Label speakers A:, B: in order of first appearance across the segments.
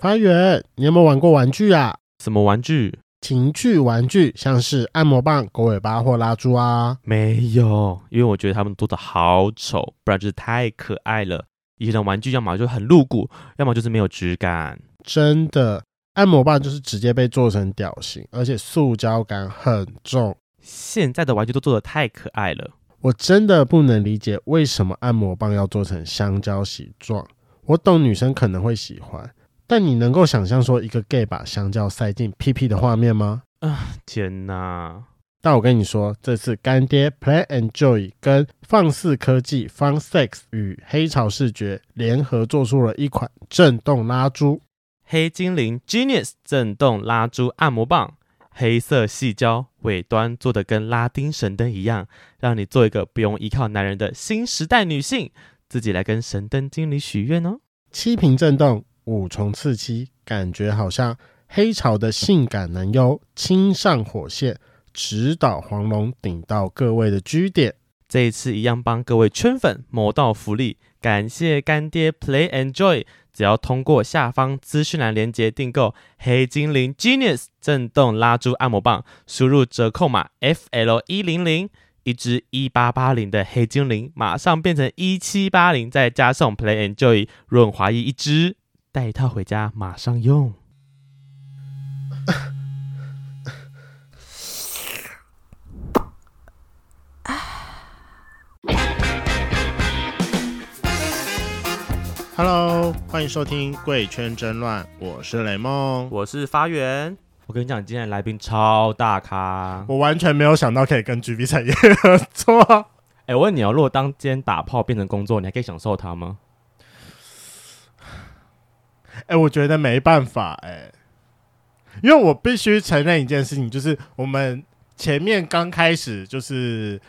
A: 发源，你有没有玩过玩具啊？
B: 什么玩具？
A: 情趣玩具，像是按摩棒、狗尾巴或蜡烛啊？
B: 没有，因为我觉得他们做的好丑，不然就是太可爱了。以前的玩具要么就很露骨，要么就是没有质感。
A: 真的，按摩棒就是直接被做成屌型，而且塑胶感很重。
B: 现在的玩具都做的太可爱了，
A: 我真的不能理解为什么按摩棒要做成香蕉形状。我懂女生可能会喜欢。但你能够想象说一个 gay 把香蕉塞进屁屁的画面吗？
B: 啊，天哪！
A: 但我跟你说，这次干爹 Play and Joy 跟放肆科技 Fun Sex 与黑潮视觉联合做出了一款震动拉珠——
B: 黑精灵 Genius 震动拉珠按摩棒，黑色细胶尾端做的跟拉丁神灯一样，让你做一个不用依靠男人的新时代女性，自己来跟神灯精灵许愿哦。
A: 七频震动。五重刺激，感觉好像黑潮的性感男优亲上火线，直捣黄龙，顶到各位的 G 点。
B: 这一次一样帮各位圈粉谋到福利，感谢干爹 Play and Joy，只要通过下方资讯栏链接订购黑精灵 Genius 震动拉珠按摩棒，输入折扣码 FL 一零零，一支一八八零的黑精灵马上变成一七八零，再加送 Play and Joy 润滑液一支。带一套回家，马上用。
A: Hello，欢迎收听《贵圈真乱》，我是雷梦，
B: 我是发源。我跟你讲，今天的来宾超大咖，
A: 我完全没有想到可以跟 G B 产业合作。
B: 哎，我问你哦，如果当今天打炮变成工作，你还可以享受它吗？
A: 哎、欸，我觉得没办法哎、欸，因为我必须承认一件事情，就是我们前面刚开始就是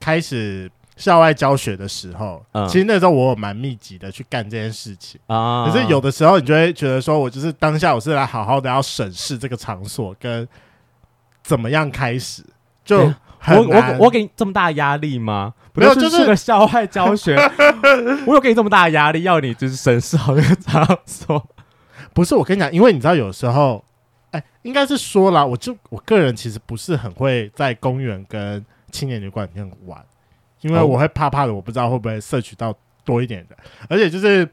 A: 开始校外教学的时候，嗯、其实那时候我有蛮密集的去干这件事情啊。可是有的时候你就会觉得说，我就是当下我是来好好的要审视这个场所跟怎么样开始，就我
B: 我我给你这么大压力吗？
A: 没有，就是
B: 个校外教学。我有给你这么大的压力，要你就是审视好这个场所。
A: 不是，我跟你讲，因为你知道，有时候，哎、欸，应该是说啦，我就我个人其实不是很会在公园跟青年旅馆里面玩，因为我会怕怕的，我不知道会不会摄取到多一点的，而且就是。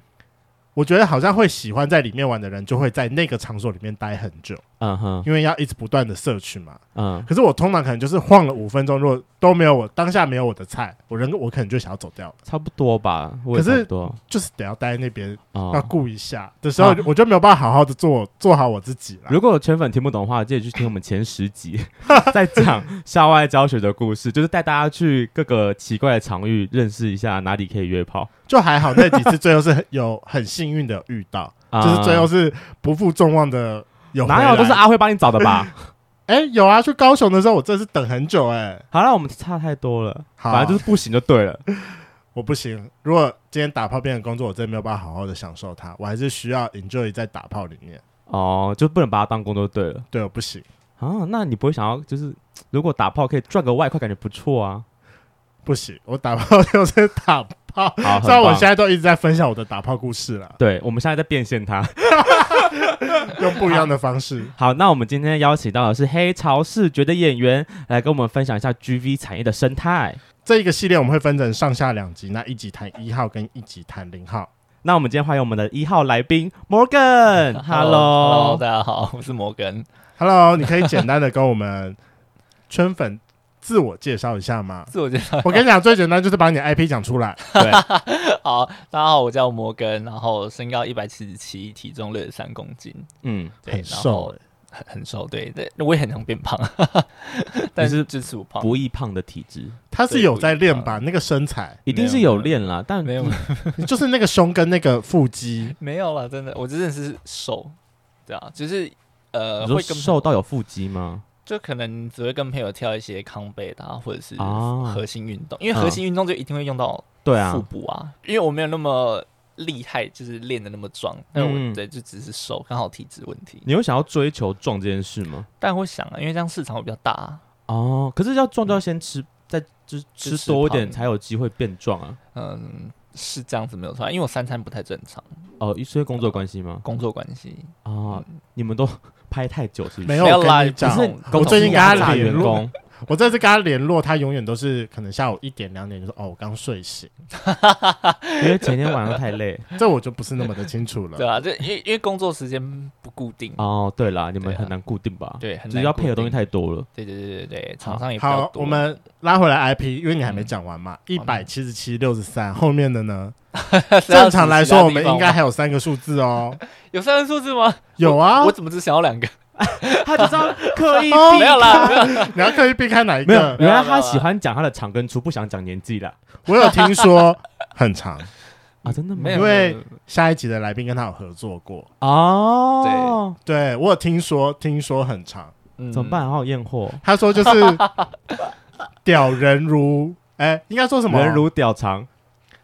A: 我觉得好像会喜欢在里面玩的人，就会在那个场所里面待很久。嗯哼，因为要一直不断的摄取嘛。嗯，可是我通常可能就是晃了五分钟，如果都没有我当下没有我的菜，我人我可能就想要走掉了。
B: 差不多吧，
A: 可是就是得要待在那边，要顾一下的时候，我就没有办法好好的做做好我自己了。
B: 如果有圈粉听不懂的话，记得去听我们前十集，在讲校外教学的故事，就是带大家去各个奇怪的场域，认识一下哪里可以约炮。
A: 就还好，那几次最后是有很幸运的遇到，就是最后是不负众望的有。
B: 哪有都是阿辉帮你找的吧？
A: 哎、欸，有啊，去高雄的时候我真的是等很久哎、欸。
B: 好了，我们差太多了，反正就是不行就对了。
A: 我不行，如果今天打炮变成工作，我真的没有办法好好的享受它，我还是需要 enjoy 在打炮里面。
B: 哦，就不能把它当工作就对了。
A: 对，我不行
B: 啊。那你不会想要就是如果打炮可以赚个外快，感觉不错啊？
A: 不行，我打炮就是打。好，虽然我现在都一直在分享我的打炮故事了。
B: 对，我们现在在变现它，
A: 用不一样的方式。
B: 好，那我们今天邀请到的是黑潮视觉的演员来跟我们分享一下 GV 产业的生态。
A: 这一个系列我们会分成上下两集，那一集谈一号，跟一集谈零号。
B: 那我们今天欢迎我们的一号来宾 Morgan。Hello，
C: 大家好，我是 Morgan。
A: Hello，你可以简单的跟我们圈粉。自我介绍一下吗？
C: 自我介绍，
A: 我跟你讲，最简单就是把你 IP 讲出来。对，
C: 好，大家好，我叫摩根，然后身高一百七十七，体重六十三公斤，
A: 嗯，对，很瘦，
C: 很很瘦，对对，我也很想变胖，但是支持我胖，
B: 不易胖的体质。
A: 他是有在练吧？那个身材
B: 一定是有练啦，但
A: 没有，就是那个胸跟那个腹肌
C: 没有了，真的，我真的是瘦，对啊，就是呃，
B: 会瘦到有腹肌吗？
C: 就可能只会跟朋友跳一些康贝的，或者是核心运动，因为核心运动就一定会用到对啊腹部啊。因为我没有那么厉害，就是练的那么壮，那我对就只是瘦，刚好体质问题。
B: 你有想要追求壮这件事吗？
C: 但会想啊，因为这样市场会比较大
B: 哦。可是要壮就要先吃，再就是吃多一点才有机会变壮啊。
C: 嗯，是这样子没有错，因为我三餐不太正常。
B: 哦，是因为工作关系吗？
C: 工作关系
B: 啊，你们都拍太久是不是？
A: 没有啦，
C: 不
A: 是我最近跟他联络。我这次跟他联络，他永远都是可能下午一点两点就说：“哦，我刚睡醒。”
B: 因为前天晚上太累，
A: 这我就不是那么的清楚了。
C: 对啊，这因为因为工作时间不固定
B: 哦。对啦，你们很难固定吧？
C: 对，
B: 只是要配合东西太多了。
C: 对对对对对，厂商也比较多。
A: 好，我们拉回来 IP，因为你还没讲完嘛，一百七十七六十三后面的呢？正常来说，我们应该还有三个数字哦。
C: 有三个数字吗？
A: 有啊，
C: 我怎么只想要两个？
B: 他只知道刻意
C: 没有啦，
A: 你要刻意避开哪一个？
B: 原来他喜欢讲他的长跟粗，不想讲年纪啦。
A: 我有听说很长
B: 啊，真的没有？
A: 因为下一集的来宾跟他有合作过
B: 哦。
A: 对，对我有听说，听说很长，
B: 怎么办？好验货。
A: 他说就是屌人如，哎，应该说什么？
B: 人如屌长。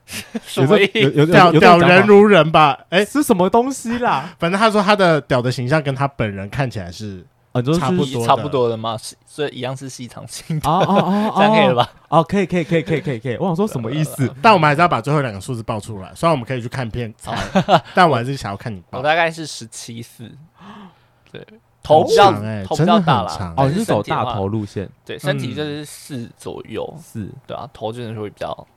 C: 什么意思？
A: 屌屌人如人吧？哎，
B: 是什么东西啦？
A: 反正他说他的屌的形象跟他本人看起来是差不多
C: 差不多的嘛？所以一样是细长型的。
B: 哦哦哦，
C: 这样可以了吧？
B: 哦，可以可以可以可以可以可以。我想说什么意思？
A: 但我们还是要把最后两个数字报出来。虽然我们可以去看片，但我还是想要看你报。
C: 我大概是十七四，对，头比较头比较大了。
B: 哦，你是走大头路线。
C: 对，身体就是四左右，四对啊，头真的是会比较。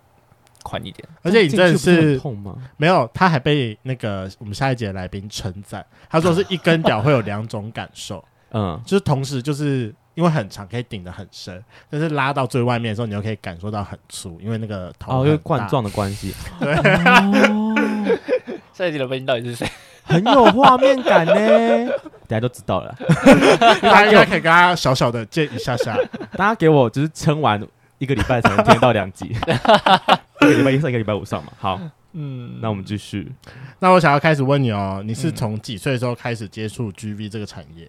C: 宽一点，
A: 而且你真的是痛吗？没有，他还被那个我们下一节的来宾称赞，他说是一根屌会有两种感受，嗯，就是同时就是因为很长可以顶得很深，但是拉到最外面的时候，你又可以感受到很粗，因为那个头
B: 哦，因为冠状的关系。
A: 对，
C: 下一节的来宾到底是谁？
B: 很有画面感呢，大家都知道了，
A: 大家应该可以跟他小小的借一下下，
B: 大家给我就是撑完一个礼拜才能听到两集。一个礼拜一上，一个礼拜五上嘛。好，嗯，那我们继续。
A: 那我想要开始问你哦，你是从几岁的时候开始接触 GV 这个产业？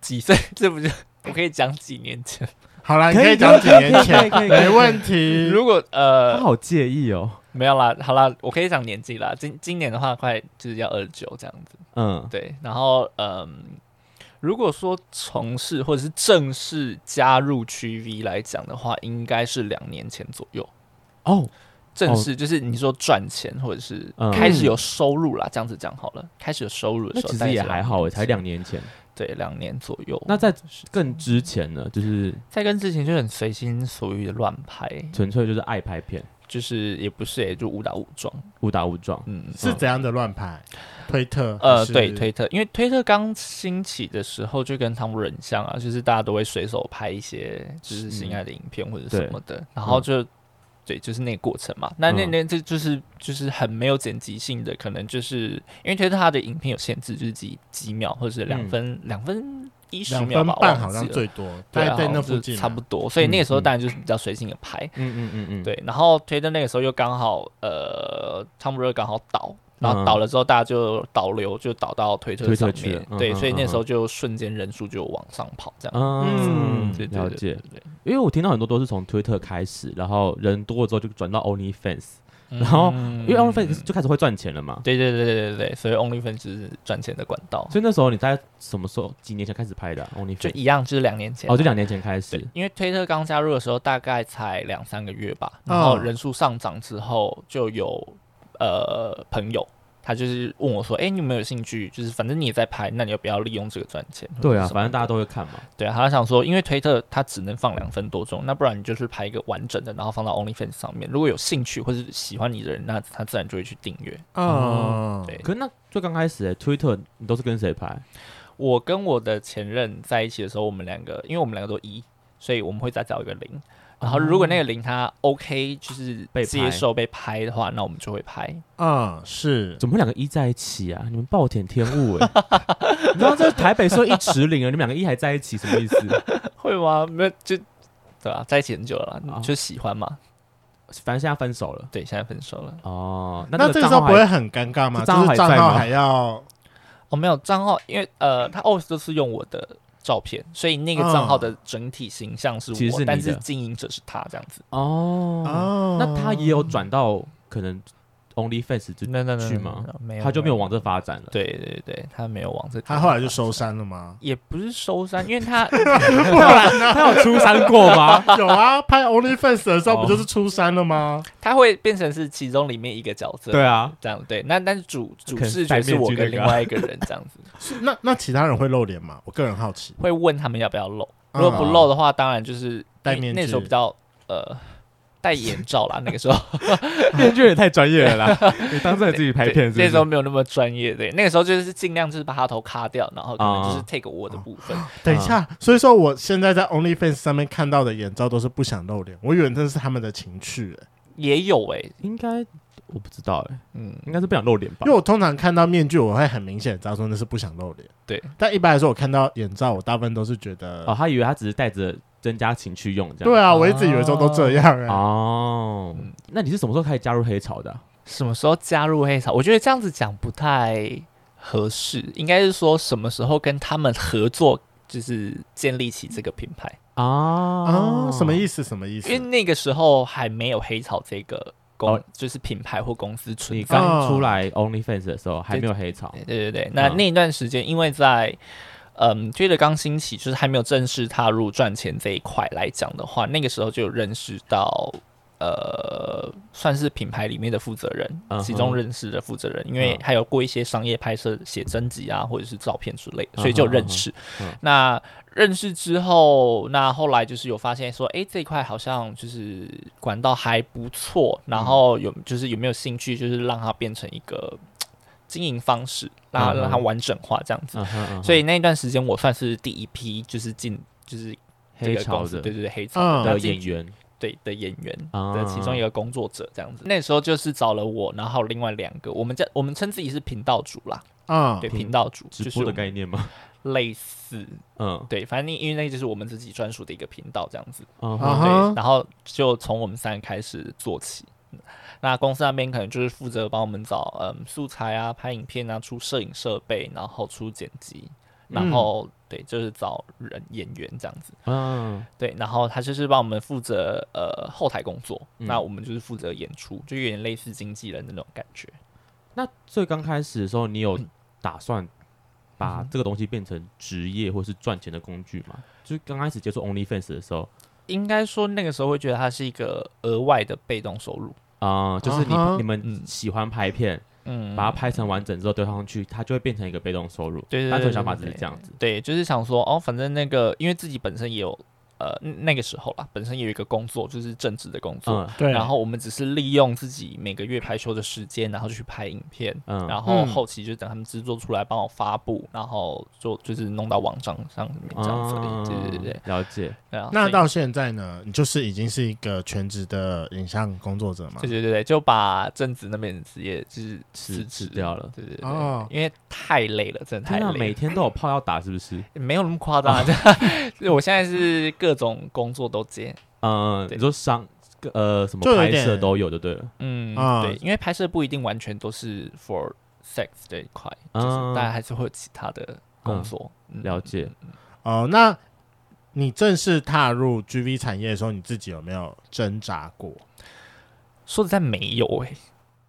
C: 几岁？这不就我可以讲几年前？
A: 好啦，你可以讲几年前，没问题。
C: 如果呃，
B: 他好介意哦，
C: 没有啦，好啦，我可以讲年纪啦。今今年的话，快就是要二十九这样子。嗯，对。然后嗯，如果说从事或者是正式加入 GV 来讲的话，应该是两年前左右。哦。正式就是你说赚钱或者是开始有收入啦，这样子讲好了。开始有收入的时候，
B: 其实也还好诶，才两年前，
C: 对，两年左右。
B: 那在更之前呢？就是
C: 在更之前就很随心所欲的乱拍，
B: 纯粹就是爱拍片，
C: 就是也不是也，就误打误撞，
B: 误打误撞。
A: 嗯，是怎样的乱拍？推特？
C: 呃，对，推特，因为推特刚兴起的时候就跟汤姆人像啊，就是大家都会随手拍一些就是心爱的影片或者什么的，然后就。对，就是那个过程嘛。那那那这就是就是很没有剪辑性的，可能就是因为推特它的影片有限制，就是几几秒或者是两分两、嗯、分一十秒吧，
A: 半好像最多，对，在那附近
C: 差不多。所以那个时候当然就是比较随性的拍。嗯嗯嗯嗯。对，然后推特那个时候又刚好呃，汤姆热刚好倒。然后倒了之后，大家就导流，就导到推特上面。对，所以那时候就瞬间人数就往上跑，这样。嗯，
B: 了解。因为我听到很多都是从推特开始，然后人多了之后就转到 OnlyFans，然后因为 OnlyFans 就开始会赚钱了嘛。
C: 对对对对对对，所以 OnlyFans 是赚钱的管道。
B: 所以那时候你在什么时候？几年前开始拍的 OnlyFans？
C: 就一样，就是两年前。
B: 哦，就两年前开始。
C: 因为推特刚加入的时候大概才两三个月吧，然后人数上涨之后就有呃朋友。他就是问我说：“哎、欸，你有没有兴趣？就是反正你也在拍，那你要不要利用这个赚钱？”
B: 对啊，反正大家都会看嘛。
C: 对啊，他想说，因为推特它只能放两分多钟，那不然你就是拍一个完整的，然后放到 OnlyFans 上面。如果有兴趣或是喜欢你的人，那他自然就会去订阅。
B: 嗯，对。可是那最刚开始，哎，推特你都是跟谁拍？
C: 我跟我的前任在一起的时候，我们两个，因为我们两个都一，所以我们会再找一个零。然后，如果那个零他 OK，就是被接受被拍的话，那我们就会拍。
A: 嗯，是。
B: 怎么会两个一在一起啊？你们暴殄天物哎！你知道这台北说一池零啊，你们两个一还在一起，什么意思？
C: 会吗？没有，就对吧？在一起很久了，就喜欢嘛。
B: 反正现在分手了。
C: 对，现在分手了。
B: 哦，
A: 那这个时候不会很尴尬吗？账号还要？
C: 哦，没有账号，因为呃，他 always 都是用我的。照片，所以那个账号的整体形象是我，其实是但是经营者是他这样子。
B: 哦，那他也有转到可能 OnlyFans 就
C: 那那
B: 去吗？
C: 没有，
B: 他就没有往这发展了。
C: 对对对，他没有往这，
A: 他后来就收山了吗？
C: 也不是收山，因为他不
B: 然呢？他有出山过吗？
A: 有啊，拍 OnlyFans 的时候不就是出山了吗？
C: 他会变成是其中里面一个角色。对
B: 啊，
C: 这样对。那但是主主视觉是我跟另外一个人这样子。
A: 那那其他人会露脸吗？我个人好奇。
C: 会问他们要不要露，如果不露的话，当然就是戴面具。那时候比较呃。戴眼罩啦，那个时候
B: 面具也太专业了啦！你当时自己拍片是是，
C: 那时候没有那么专业。对，那个时候就是尽量就是把他头卡掉，然后可能就是 take 我的部分。
A: 哦哦、等一下，所以说我现在在 OnlyFans 上面看到的眼罩都是不想露脸，我以为那是他们的情趣、欸。
C: 也有哎、欸，
B: 应该我不知道哎、欸，嗯，应该是不想露脸吧？
A: 因为我通常看到面具，我会很明显知道说那是不想露脸。
C: 对，
A: 但一般来说，我看到眼罩，我大部分都是觉得
B: 哦，他以为他只是戴着。增加情趣用这样。
A: 对啊，我一直以为说都这样哎、欸。
B: 哦，那你是什么时候开始加入黑潮的、啊？
C: 什么时候加入黑潮？我觉得这样子讲不太合适，应该是说什么时候跟他们合作，就是建立起这个品牌
B: 啊？
A: 啊，什么意思？什么意思？
C: 因为那个时候还没有黑潮这个公，哦、就是品牌或公司存在。
B: 刚出来 OnlyFans 的时候还没有黑潮。
C: 对对对，对，那那一段时间，因为在嗯，觉得刚兴起，就是还没有正式踏入赚钱这一块来讲的话，那个时候就有认识到，呃，算是品牌里面的负责人，其中认识的负责人，因为还有过一些商业拍摄、写真集啊，或者是照片之类的，所以就认识。那认识之后，那后来就是有发现说，哎，这一块好像就是管道还不错，然后有就是有没有兴趣，就是让它变成一个。经营方式，然后让它完整化，这样子。Uh uh. 所以那一段时间，我算是第一批，就是进就是
B: 黑潮的，
C: 对对对，黑潮
B: 的演员，
C: 对的演员的其中一个工作者，这样子。Uh. 那时候就是找了我，然后另外两个，我们叫我们称自己是频道主啦。啊、uh -huh.，对，频道主，
B: 直播的概念吗？
C: 类似，嗯、uh 对，反正因为那就是我们自己专属的一个频道，这样子。
B: Uh -huh. 对，
C: 然后就从我们三个开始做起。那公司那边可能就是负责帮我们找嗯素材啊、拍影片啊、出摄影设备，然后出剪辑，然后、嗯、对，就是找人演员这样子。嗯，对，然后他就是帮我们负责呃后台工作、嗯，那我们就是负责演出，就有点类似经纪人的那种感觉。
B: 那最刚开始的时候，你有打算把这个东西变成职业或是赚钱的工具吗？嗯、就是刚开始接触 OnlyFans 的时候，
C: 应该说那个时候会觉得它是一个额外的被动收入。
B: 啊、uh,，就是你、uh -huh. 你们喜欢拍片，嗯，把它拍成完整之后丢上去，它就会变成一个被动收入。对，对，对，对，单纯想法只是这样子。
C: 对，就是想说，哦，反正那个，因为自己本身也有。呃，那个时候啦，本身有一个工作，就是正职的工作，嗯，对。然后我们只是利用自己每个月排休的时间，然后就去拍影片，嗯，然后后期就等他们制作出来，帮我发布，然后就就是弄到网站上面这样子。嗯，对对对对，
B: 了解。
C: 对啊。
A: 那到现在呢，你就是已经是一个全职的影像工作者吗？
C: 对对对对，就把正职那边的职业就是辞
B: 职掉了。
C: 对对对，哦，因为太累了，真的太累了。
B: 每天都有炮要打，是不是？
C: 没有那么夸张，啊，就 我现在是各。各种工作都接，
B: 嗯，你说商呃什么拍摄都有就对了，
C: 嗯，对，因为拍摄不一定完全都是 for sex 这一块，嗯，就是大家还是会有其他的工作，
B: 嗯、了解。
A: 哦，那你正式踏入 GV 产业的时候，你自己有没有挣扎过？
C: 说实在没有哎、欸，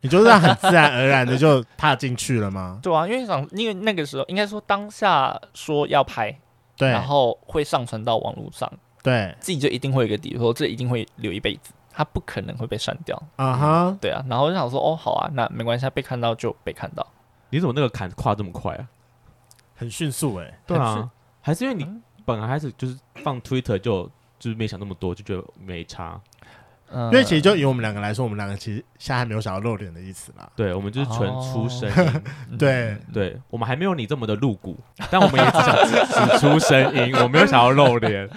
A: 你就是很自然而然的就踏进去了吗？
C: 对啊，因为想，因为那个时候应该说当下说要拍，对，然后会上传到网络上。
A: 对，
C: 自己就一定会有一个底，说这一定会留一辈子，它不可能会被删掉。
A: 啊哈，
C: 对啊，然后我就想说，哦，好啊，那没关系，被看到就被看到。
B: 你怎么那个坎跨这么快啊？
A: 很迅速哎、欸，
B: 对啊，还是因为你本来开始就是放 Twitter 就就是没想那么多，就觉得没差。
A: 因为其实就以我们两个来说，我们两个其实现在还没有想要露脸的意思啦。
B: 对，我们就是纯出
A: 声 对
B: 对，我们还没有你这么的露骨，但我们也只想只出声音，我没有想要露脸。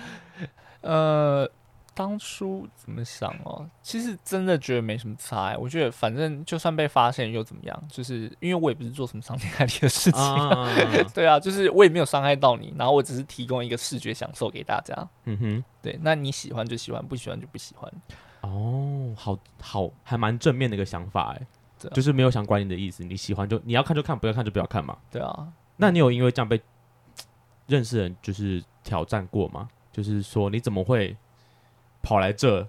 C: 呃，当初怎么想哦？其实真的觉得没什么差、欸。我觉得反正就算被发现又怎么样？就是因为我也不是做什么伤天害理的事情、啊，对啊，就是我也没有伤害到你，然后我只是提供一个视觉享受给大家。嗯哼，对，那你喜欢就喜欢，不喜欢就不喜欢。
B: 哦，好好，还蛮正面的一个想法哎、欸，就是没有想管你的意思，你喜欢就你要看就看，不要看就不要看嘛。
C: 对啊，
B: 那你有因为这样被 认识人就是挑战过吗？就是说，你怎么会跑来这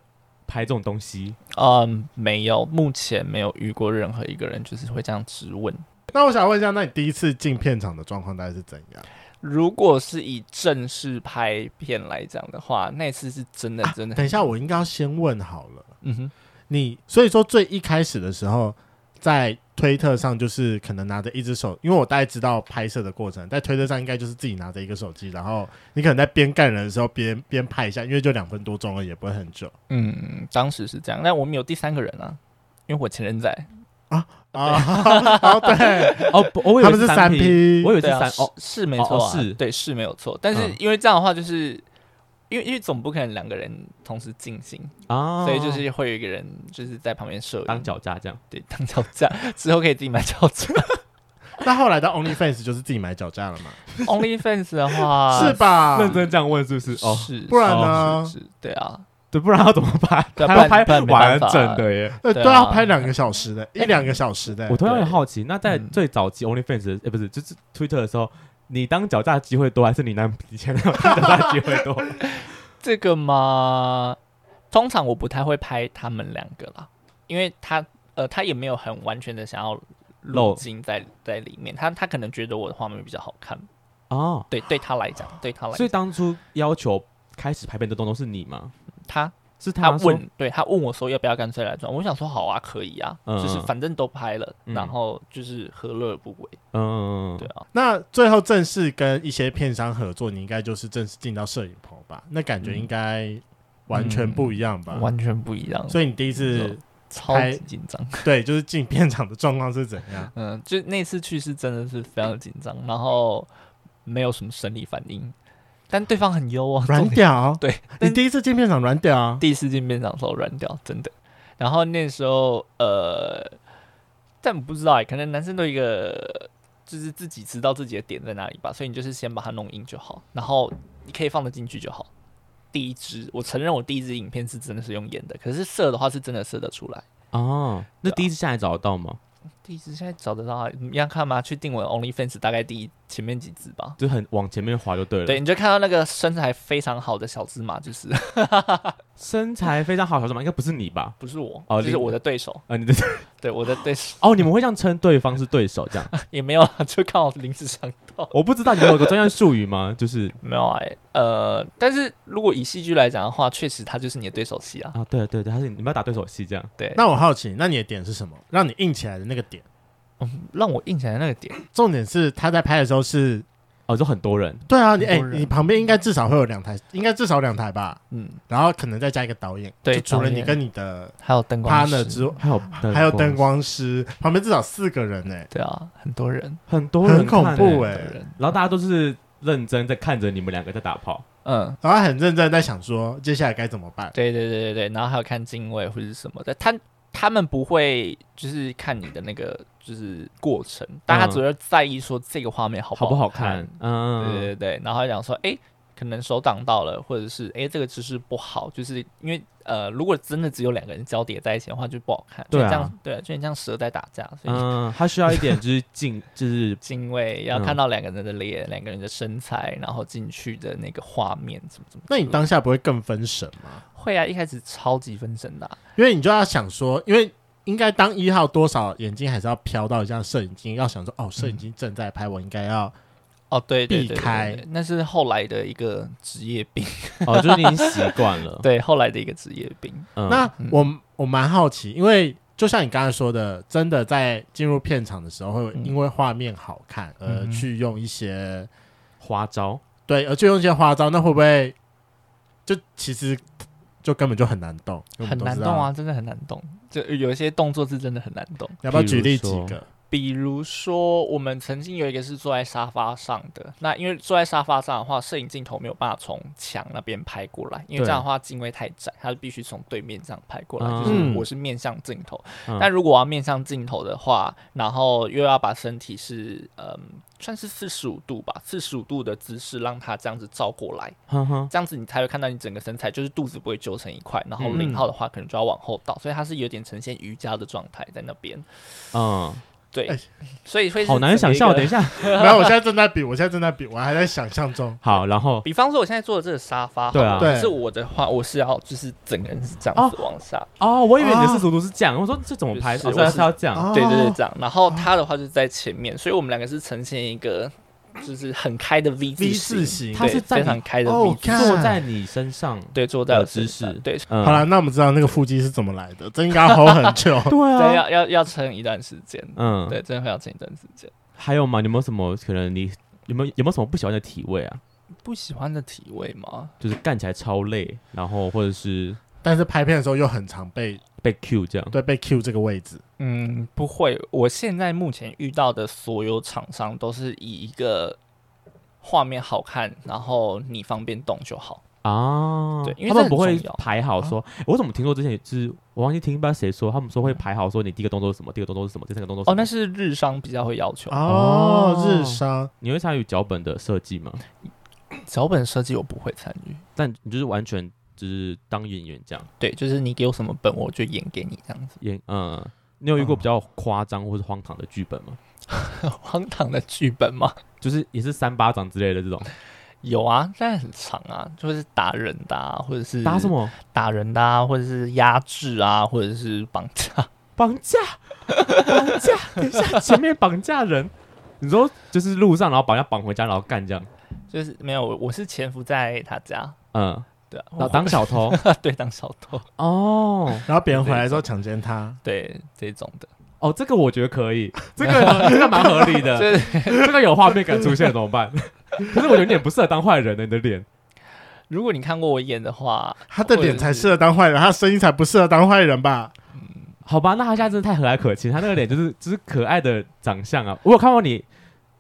B: 拍这种东西？
C: 嗯，没有，目前没有遇过任何一个人就是会这样质问。
A: 那我想问一下，那你第一次进片场的状况大概是怎样？
C: 如果是以正式拍片来讲的话，那次是真的真的、啊。
A: 等一下，我应该要先问好了。
C: 嗯哼，
A: 你所以说最一开始的时候，在推特上就是可能拿着一只手，因为我大概知道拍摄的过程，在推特上应该就是自己拿着一个手机，然后你可能在边干人的时候边边拍一下，因为就两分多钟了，也不会很久。
C: 嗯，当时是这样。但我们有第三个人啊，因为我前任在。
A: 啊啊！对
B: 哦，我以为
A: 他们是三 P，
B: 我以为是三
C: 哦，是没错，是对，是没有错。但是因为这样的话，就是因为因为总不可能两个人同时进行啊，所以就是会有一个人就是在旁边摄
B: 当脚架这样，
C: 对，当脚架之后可以自己买脚架。
A: 那后来的 OnlyFans 就是自己买脚架了嘛
C: ？OnlyFans 的话
A: 是吧？
B: 认真这样问是不是？哦，
C: 是，
A: 不然呢？
C: 是，对啊。
B: 对，不然要怎么拍？还要拍完整的耶，
A: 对，都要拍两个小时的，一两个小时的。
B: 我突然很好奇，那在最早期 OnlyFans，哎，不是，就是 Twitter 的时候，你当脚架机会多，还是你男以前当脚架机会多？
C: 这个嘛，通常我不太会拍他们两个啦，因为他呃，他也没有很完全的想要露金在在里面，他他可能觉得我的画面比较好看哦。对，对他来讲，对他来讲，
B: 所以当初要求开始拍片的东东是你吗？
C: 他
B: 是他
C: 问，对他问我说要不要干脆来转，我想说好啊，可以啊，嗯、就是反正都拍了，嗯、然后就是何乐而不为？嗯，对啊。
A: 那最后正式跟一些片商合作，你应该就是正式进到摄影棚吧？那感觉应该完全不一样吧？
C: 嗯、完全不一样。
A: 所以你第一次
C: 超级紧张，
A: 对，就是进片场的状况是怎样？
C: 嗯，就那次去是真的是非常紧张，然后没有什么生理反应。但对方很优啊，
A: 软屌。
C: 对，
A: 你第一次进片场软屌啊？
C: 第一次进片场的时候软屌，真的。然后那时候，呃，但我不知道哎，可能男生都一个，就是自己知道自己的点在哪里吧。所以你就是先把它弄硬就好，然后你可以放得进去就好。第一支，我承认我第一支影片是真的是用演的，可是射的话是真的射得出来。
B: 哦，那第一支下来找得到吗？
C: 第一次现在找得到啊？你要看吗？去定我的 OnlyFans，大概第一前面几支吧，
B: 就很往前面滑就对了。
C: 对，你就看到那个身材非常好的小芝麻，就是
B: 身材非常好的小芝麻，应该不是你吧？
C: 不是我，哦，就是我的对手
B: 啊，你的
C: 对 我的对手
B: 哦，你们会这样称对方是对手，这样
C: 也没有啊，就刚好临时想到。
B: 我不知道你们有个专业术语吗？就是
C: 没有哎，呃，但是如果以戏剧来讲的话，确实他就是你的对手戏啊。
B: 啊，对对对，他是你们要打对手戏这样。
C: 对，
A: 那我好奇，那你的点是什么？让你硬起来的那个点？
C: 嗯，让我硬起来的那个点，
A: 重点是他在拍的时候是。
B: 哦，就很多人。
A: 对啊，你哎，你旁边应该至少会有两台，应该至少两台吧。嗯，然后可能再加一个导演。
C: 对，
A: 除了你跟你的
C: 还有灯光师
A: 之外，还有还有灯光师，旁边至少四个人呢。
C: 对啊，很多人，
B: 很多人，
A: 很恐怖哎。
B: 然后大家都是认真在看着你们两个在打炮。
C: 嗯，
A: 然后很认真在想说接下来该怎么办。
C: 对对对对对，然后还有看镜位或者是什么的，他他们不会就是看你的那个。就是过程，但他主要在意说这个画面好不好看，嗯，对对对，然后讲说，哎，可能手挡到了，或者是哎，这个姿势不好，就是因为呃，如果真的只有两个人交叠在一起的话，就不好看，对啊，这样对，就很像蛇在打架，所以
B: 嗯，他需要一点就是敬，就是
C: 敬畏，要看到两个人的脸，两个人的身材，然后进去的那个画面怎么怎么。
A: 那你当下不会更分神吗？
C: 会啊，一开始超级分神的，
A: 因为你就要想说，因为。应该当一号多少眼睛还是要飘到一下摄影机，要想说哦，摄影机正在拍，我应该要
C: 哦，对，
A: 避开。
C: 那是后来的一个职业病
B: 哦，就是已经习惯了。
C: 对，后来的一个职业病。
A: 嗯那我我蛮好奇，因为就像你刚才说的，真的在进入片场的时候，会因为画面好看而去用一些
B: 花招，
A: 对，而去用一些花招，那会不会就其实就根本就很难动，
C: 很难动啊，真的很难动。就有一些动作是真的很难动，
A: 要不要举例几个？
C: 比如说，我们曾经有一个是坐在沙发上的，那因为坐在沙发上的话，摄影镜头没有办法从墙那边拍过来，因为这样的话镜位太窄，它是必须从对面这样拍过来，嗯、就是我是面向镜头。嗯、但如果我要面向镜头的话，然后又要把身体是嗯。算是四十五度吧，四十五度的姿势让它这样子照过来，这样子你才会看到你整个身材，就是肚子不会揪成一块，然后零号的话可能就要往后倒，嗯、所以它是有点呈现瑜伽的状态在那边。
B: 嗯，
C: 对，所以会
B: 好难想象。等一下，
A: 没有，我现在正在比，我现在正在比，我还在想象中。
B: 好，然后
C: 比方说，我现在坐的这个沙发，
B: 对啊，
C: 是我的话，我是要就是整个人是这样子往下。
B: 哦，我以为你的视图图是这样，我说这怎么拍？我说是要这样，
C: 对对对，这样。然后他的话就是在前面，所以我们两个是呈现一个。就是很开的 V 字形，
B: 它是非常开的 V 字形，坐在你身上，
C: 对，坐在姿势，对。
A: 好了，那我们知道那个腹肌是怎么来的，这应该 hold 很久，
B: 对啊，
C: 要要要撑一段时间，嗯，对，真的会要撑一段时间。
B: 还有吗？有没有什么可能？你有没有有没有什么不喜欢的体位啊？
C: 不喜欢的体位吗？
B: 就是干起来超累，然后或者是，
A: 但是拍片的时候又很常被。
B: 被 Q 这样，
A: 对，被 Q 这个位置，
C: 嗯，不会。我现在目前遇到的所有厂商都是以一个画面好看，然后你方便动就好
B: 啊。对，因为他们不会排好说。啊、我怎么听说之前就是我忘记听不知道谁说，他们说会排好说你第一个动作是什么，第二个动作是什么，第三个动作。
C: 哦，那是日商比较会要求
A: 哦，哦日商。
B: 你会参与脚本的设计吗？
C: 脚本设计我不会参与，
B: 但你就是完全。就是当演员这样，
C: 对，就是你给我什么本，我就演给你这样子。
B: 演，嗯，你有遇过比较夸张或是荒唐的剧本吗？
C: 荒唐的剧本吗？
B: 就是也是三巴掌之类的这种。
C: 有啊，但是很长啊，就是打人的啊，或者是
B: 打什么？
C: 打人的啊，或者是压制啊，或者是绑架。
B: 绑架？绑架？等一下，前面绑架人，你说就是路上，然后绑架绑回家，然后干这样？
C: 就是没有，我是潜伏在他家，
B: 嗯。
C: 对啊，
B: 然后当小偷，
C: 对，当小偷。
B: 哦，
A: 然后别人回来之后强奸他，
C: 对这种的，
B: 哦，这个我觉得可以，这个这个蛮合理的，这个有画面感出现怎么办？可是我觉得你也不适合当坏人的，你的脸，
C: 如果你看过我演的话，
A: 他的脸才适合当坏人，他声音才不适合当坏人吧？
B: 嗯，好吧，那他现在真的太和蔼可亲，他那个脸就是就是可爱的长相啊！我有看过你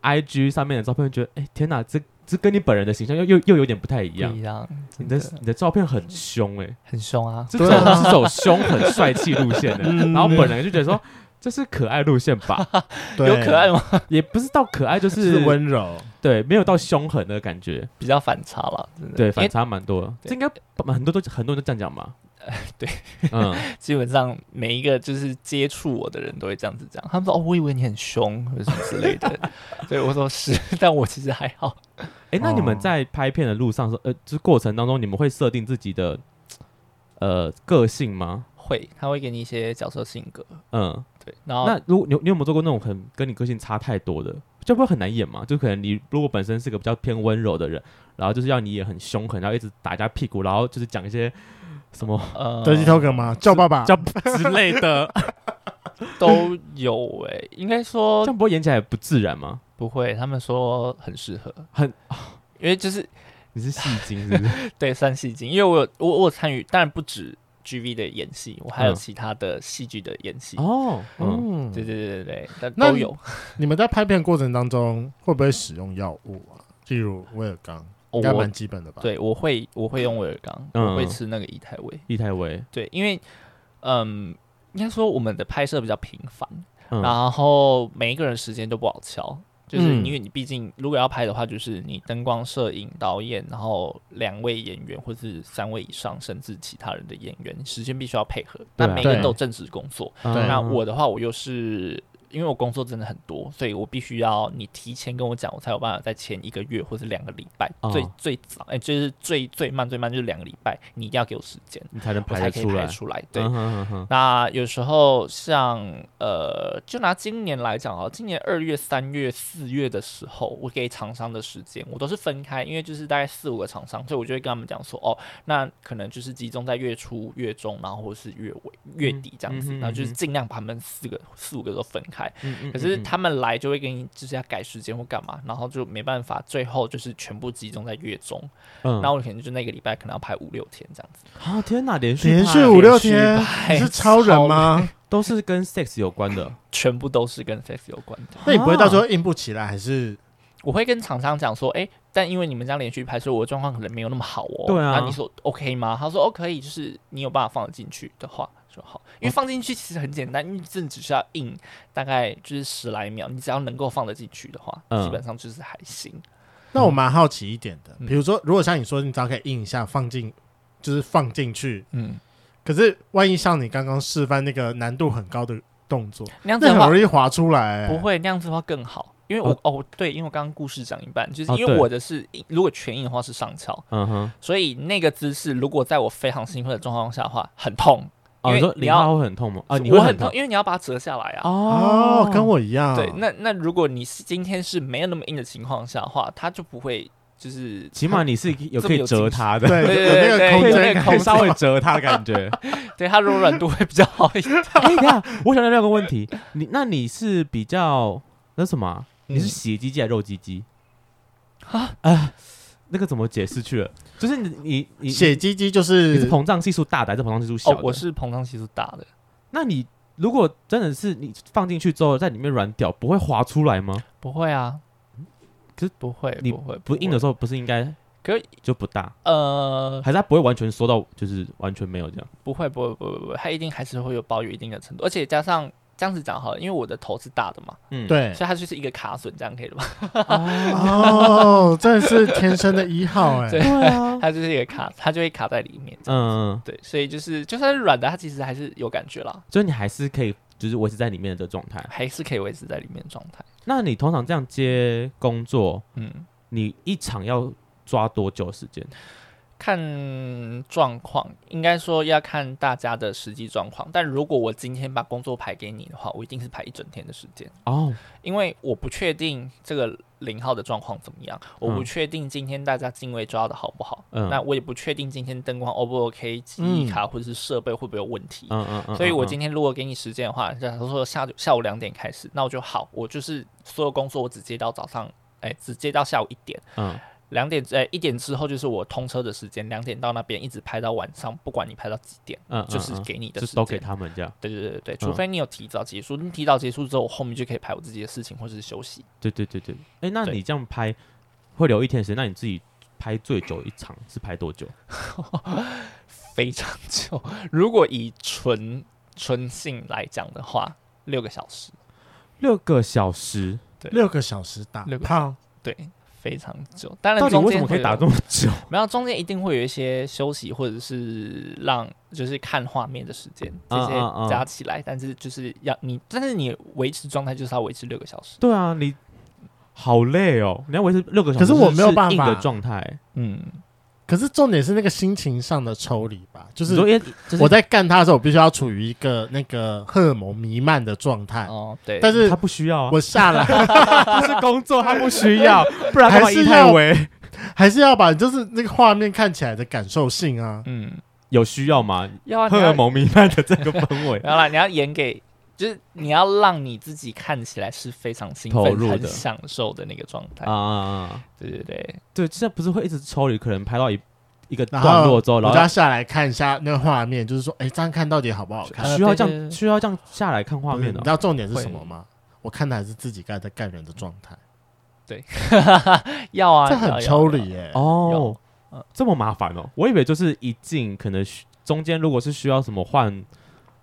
B: IG 上面的照片，觉得哎天哪，这。这跟你本人的形象又又又有点不太一样。一样，你的你的照片很凶哎，
C: 很凶啊！
B: 这种是走凶很帅气路线的，然后本人就觉得说这是可爱路线吧？
C: 有可爱吗？
B: 也不是到可爱，就是
A: 温柔。
B: 对，没有到凶狠的感觉，
C: 比较反差了。
B: 对，反差蛮多。这应该很多都很多人都这样讲嘛。
C: 对，嗯，基本上每一个就是接触我的人都会这样子讲。他们说：“哦，我以为你很凶，或者什么之类的。”所以我说是，但我其实还好。
B: 哎，那你们在拍片的路上说，呃，就是过程当中，你们会设定自己的呃个性吗？
C: 会，他会给你一些角色性格。
B: 嗯，
C: 对。然后，
B: 那如果你你有没有做过那种很跟你个性差太多的，就不会很难演嘛？就可能你如果本身是个比较偏温柔的人，然后就是要你也很凶狠，然后一直打人家屁股，然后就是讲一些什么
A: 呃德基头梗吗？叫爸爸
B: 叫之类的
C: 都有哎、欸，应该说
B: 这样不会演起来不自然吗？
C: 不会，他们说很适合，
B: 很，
C: 因为就是
B: 你是戏精是不是？
C: 对，算戏精，因为我有我我有参与，当然不止 GV 的演戏，我还有其他的戏剧的演戏
B: 哦，
C: 嗯，对对对对对，都有。
A: 你们在拍片过程当中会不会使用药物啊？例如威尔刚，应该蛮基本的吧？
C: 对，我会我会用威尔刚，我会吃那个益泰威，
B: 益泰威，
C: 对，因为嗯，应该说我们的拍摄比较频繁，然后每一个人时间都不好敲。就是因为你毕竟如果要拍的话，就是你灯光、摄影、导演，然后两位演员或是三位以上，甚至其他人的演员，时间必须要配合。那每个人都有正式工作，那我的话，我又是。因为我工作真的很多，所以我必须要你提前跟我讲，我才有办法在前一个月或是两个礼拜，哦、最最早哎、欸，就是最最慢最慢就是两个礼拜，你一定要给我时间，
B: 你才能拍
C: 才可以拍出来。对，嗯、哼哼哼，那有时候像呃，就拿今年来讲啊，今年二月、三月、四月的时候，我给厂商的时间我都是分开，因为就是大概四五个厂商，所以我就会跟他们讲说，哦，那可能就是集中在月初、月中，然后或是月尾、月底这样子，然后就是尽量把他们四个、四五个都分开。可是他们来就会给你就是要改时间或干嘛，然后就没办法，最后就是全部集中在月中。嗯，那我可能就那个礼拜可能要排五六天这样子。
B: 啊天哪，连续
A: 连续五六天，你是超人吗？
B: 都是跟 sex 有关的，
C: 全部都是跟 sex 有关的。
A: 那你不会到时候硬不起来，还是
C: 我会跟厂商讲说，哎，但因为你们这样连续拍，所以我的状况可能没有那么好哦。
B: 对啊，
C: 那你说 OK 吗？他说哦可以，就是你有办法放得进去的话。就好，因为放进去其实很简单，因为真的只需要印，大概就是十来秒，你只要能够放得进去的话，嗯、基本上就是还行。
A: 那我蛮好奇一点的，比如说，如果像你说，你只要可以印一下放进，就是放进去，嗯，可是万一像你刚刚示范那个难度很高的动作，
C: 那样子很
A: 容易滑出来。
C: 不会，那样子的话更好。因为我哦，哦对，因为我刚刚故事讲一半，就是因为我的是、哦、如果全印的话是上翘，嗯哼，所以那个姿势如果在我非常兴奋的状况下的话，很痛。
B: 哦、因为你要会很痛吗？啊，你
C: 会很痛，因为你要把它折下来啊。
A: 哦，跟我一样。
C: 对，那那如果你是今天是没有那么硬的情况下的话，它就不会就是。
B: 起码你是有可以折它的，
A: 对对对，
C: 有那个空间
B: 可以稍微折它的感觉。
C: 对，它柔软度会比较好一点。
B: 哎呀，我想到另一个问题，你那你是比较那什么？你是血鸡鸡还是肉鸡鸡？啊啊，那个怎么解释去了？就是你你你
A: 血鸡鸡就是
B: 你是膨胀系数大的还是膨胀系数小的？
C: 哦，我是膨胀系数大的。
B: 那你如果真的是你放进去之后在里面软掉，不会滑出来吗？
C: 不会啊，
B: 可是
C: 不会，
B: 你
C: 不会
B: 不硬的时候不是应该
C: 可以
B: 就不大？
C: 呃，
B: 还是它不会完全缩到就是完全没有这样？
C: 不会不会不会不会，它一定还是会有包有一定的程度，而且加上。这样子讲好了，因为我的头是大的嘛，
A: 嗯，对，
C: 所以它就是一个卡榫，这样可以了吧？
A: 哦，真的是天生的一号哎，
C: 对啊，它就是一个卡，它就会卡在里面，嗯嗯，对，所以就是就算是软的，它其实还是有感觉啦，
B: 所以你还是可以就是维持在里面的状态，
C: 还是可以维持在里面的状态。
B: 那你通常这样接工作，嗯，你一场要抓多久时间？
C: 看状况，应该说要看大家的实际状况。但如果我今天把工作排给你的话，我一定是排一整天的时间。哦，因为我不确定这个零号的状况怎么样，我不确定今天大家定位抓的好不好，嗯，那我也不确定今天灯光 O 不 OK，记忆卡或者是设备会不会有问题，嗯嗯嗯。所以我今天如果给你时间的话，假如说下下午两点开始，那我就好，我就是所有工作我只接到早上，哎，只接到下午一点，嗯。两点呃，一点之后就是我通车的时间，两点到那边一直拍到晚上，不管你拍到几点，嗯，就是给你的时间，
B: 就都给他们这样。
C: 对对对对，除非你有提早结束，你提早结束之后，我后面就可以拍我自己的事情或者是休息。
B: 对对对对，哎，那你这样拍会留一天时间，那你自己拍最久一场是拍多久？
C: 非常久，如果以纯纯性来讲的话，六个小时。
B: 六个小时，
C: 对，
A: 六个小时打炮，
C: 对。非常久，当然中间
B: 为什么可以打这么久？
C: 没有，中间一定会有一些休息，或者是让就是看画面的时间，这些加起来。但是就是要你，但是你维持状态就是要维持六个小时。
B: 对啊，你好累哦，你要维持六个小时，
A: 可是我没有办法
B: 的状态。嗯。
A: 可是重点是那个心情上的抽离吧，就是我在干他的时候，我必须要处于一个那个荷尔蒙弥漫的状态。
C: 哦，对，
A: 但是
B: 他不需要啊，
A: 我下来
B: 他是工作，他不需要，不然还是要
A: 还是要把就是那个画面看起来的感受性啊，
B: 嗯，有需要吗？
C: 要
B: 荷尔蒙弥漫的这个氛
C: 围，好了你要演给。就是你要让你自己看起来是非常兴奋、很享受的那个状态啊！对对对
B: 对，这不是会一直抽离，可能拍到一一个段落之后，然后
A: 要下来看一下那个画面，就是说，哎，这样看到底好不好看？
B: 需要这样，需要这样下来看画面的。
A: 你知道重点是什么吗？我看的还是自己刚才在干人的状态。
C: 对，要啊，
A: 这很抽离耶！
B: 哦，这么麻烦哦！我以为就是一进，可能中间如果是需要什么换。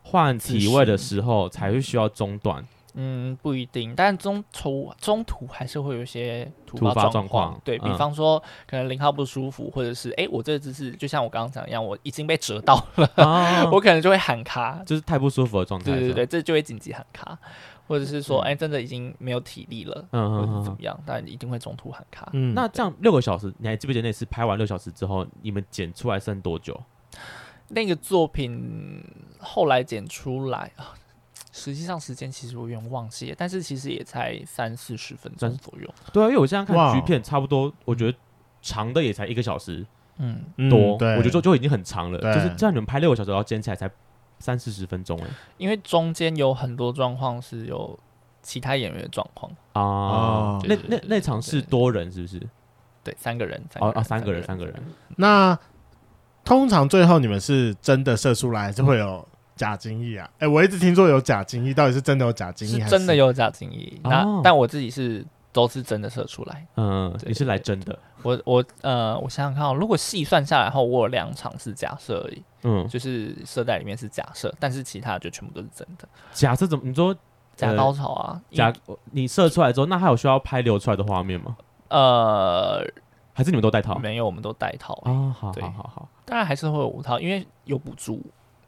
B: 换体位的时候才会需要中断，
C: 嗯，不一定，但中途中途还是会有一些突发状况，对，比方说可能零号不舒服，或者是哎，我这个姿势就像我刚刚讲一样，我已经被折到了，我可能就会喊卡，
B: 就是太不舒服的状态，
C: 对对对，这就会紧急喊卡，或者是说哎，真的已经没有体力了，嗯，或者怎么样，但一定会中途喊卡。
B: 嗯，那这样六个小时，你还记不记得那次拍完六小时之后，你们剪出来剩多久？
C: 那个作品后来剪出来啊，实际上时间其实我有点忘记了，但是其实也才三四十分钟左右。
B: 对啊，因为我现在看剧片，差不多，我觉得长的也才一个小时，嗯，多，我觉得就就已经很长了。就是这样，你们拍六个小时，然后剪起来才三四十分钟哎。
C: 因为中间有很多状况是有其他演员的状况
B: 啊。那那那场是多人是不是？
C: 对，三个人。
B: 哦哦，三个人，三个人。
A: 那。通常最后你们是真的射出来，还是会有假精液啊？哎、欸，我一直听说有假精液，到底是真的有假精液？
C: 是真的有假精液。那、哦、但我自己是都是真的射出来。
B: 嗯，你是来真的。
C: 我我呃，我想想看哦，如果细算下来后，我有两场是假设而已。嗯，就是射在里面是假设，但是其他的就全部都是真的。
B: 假设怎么？你说
C: 假高潮啊？
B: 呃、假你射出来之后，那还有需要拍流出来的画面吗？呃。还是你们都带套？
C: 没有，我们都带套。
B: 哦，好好好好，
C: 当然还是会有五套，因为有补助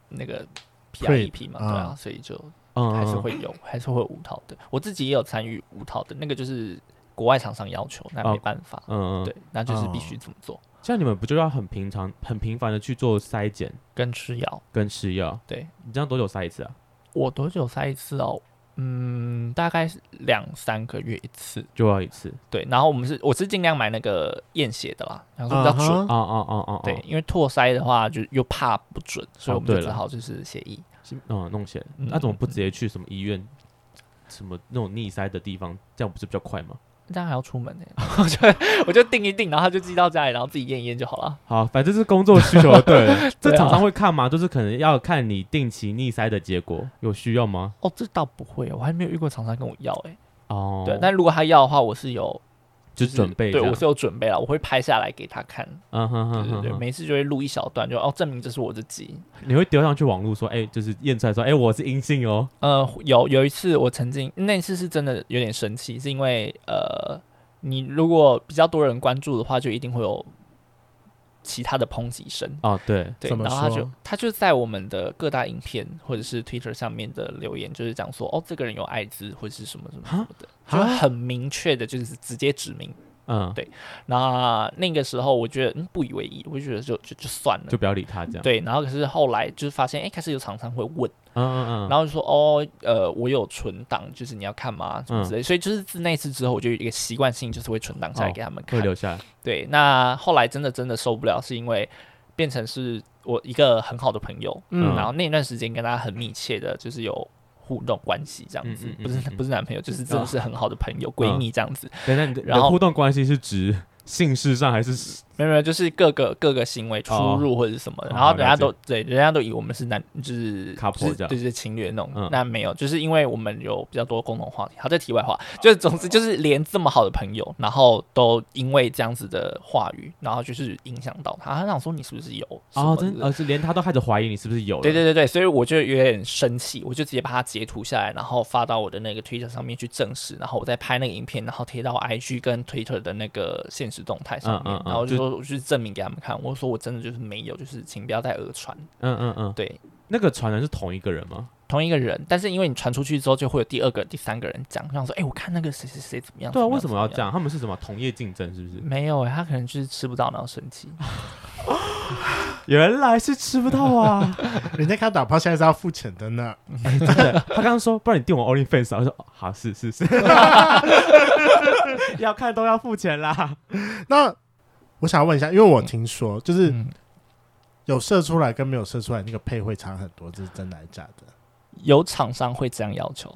C: 那个 P R E P 嘛，对啊，所以就嗯，还是会有，还是会有无套的。我自己也有参与无套的，那个就是国外厂商要求，那没办法，嗯嗯，对，那就是必须这么做。
B: 像你们不就要很平常、很频繁的去做筛检
C: 跟吃药？
B: 跟吃药，
C: 对，
B: 你这样多久筛一次啊？
C: 我多久筛一次哦？嗯，大概是两三个月一次，
B: 就要一次。
C: 对，然后我们是我是尽量买那个验血的啦，然后说比较准。哦哦哦哦，对，因为唾塞的话就又怕不准，所以我们就只好就是血液。
B: 嗯，弄起来。那怎么不直接去什么医院，什么那种逆塞的地方，这样不是比较快吗？
C: 这样还要出门呢？我就我就订一订，然后他就寄到家里，然后自己验一验就好了。
B: 好，反正是工作需求，对。这厂商会看吗？就是可能要看你定期逆塞的结果，有需要吗？
C: 哦，这倒不会，我还没有遇过厂商跟我要哎。哦，对，但如果他要的话，我是有。
B: 就准备，
C: 对我是有准备了，我会拍下来给他看。嗯哼哼，对对对，每次就会录一小段，就哦证明这是我自己。
B: 你会丢上去网络说，哎，就是验出来说，哎，我是阴性哦。
C: 呃，有有一次我曾经那次是真的有点生气，是因为呃，你如果比较多人关注的话，就一定会有。其他的抨击声。
B: 哦，对。
C: 对，然后他就他就在我们的各大影片或者是 Twitter 上面的留言，就是讲说哦，这个人有艾滋或者是什么什么什么的，就很明确的，就是直接指明。嗯，对，那那个时候我觉得嗯不以为意，我就觉得就就就算了，
B: 就不要理他这样。
C: 对，然后可是后来就是发现，哎，开始有常常会问，嗯嗯嗯，然后就说哦，呃，我有存档，就是你要看吗？什么之类，所以就是自那次之后，我就有一个习惯性，就是会存档下来给他们看，
B: 会留下来。
C: 对，那后来真的真的受不了，是因为变成是我一个很好的朋友，嗯，然后那段时间跟他很密切的，就是有。互动关系这样子，不是不是男朋友，就是真的是很好的朋友、闺蜜这样子。
B: 然后互动关系是指性事上还是？
C: 没有没有，就是各个各个行为出入或者是什么的，然后人家都对，人家都以为我们是男，就是 就是就是情侣那种。那没有，就是因为我们有比较多共同话题。好，这题外话，就是总之就是连这么好的朋友，然后都因为这样子的话语，然后就是影响到他。他想说你是不是有？
B: 哦，真的，而是连他都开始怀疑你是不是有？
C: 对对对对，所以我就有点生气，我就直接把他截图下来，然后发到我的那个 Twitter 上面去证实，然后我再拍那个影片，然后贴到 IG 跟 Twitter 的那个现实动态上面，然后就说我去证明给他。们看，我说我真的就是没有，就是请不要再讹传。嗯嗯嗯，对，
B: 那个传人是同一个人吗？
C: 同一个人，但是因为你传出去之后，就会有第二个、第三个人讲，想说，哎、欸，我看那个谁谁谁怎么样？
B: 对啊，为什么要这样？他们是什么同业竞争？是不是？
C: 没有哎、欸，他可能就是吃不到，然后生气。
B: 原来是吃不到啊！
A: 人家看打炮现在是要付钱的呢。
B: 欸、真的，他刚刚说，不然你订我 OnlyFans 我说好，是是是，要看都要付钱啦。
A: 那。我想问一下，因为我听说就是有射出来跟没有射出来那个配会差很多，这是真的还是假的？
C: 有厂商会这样要求。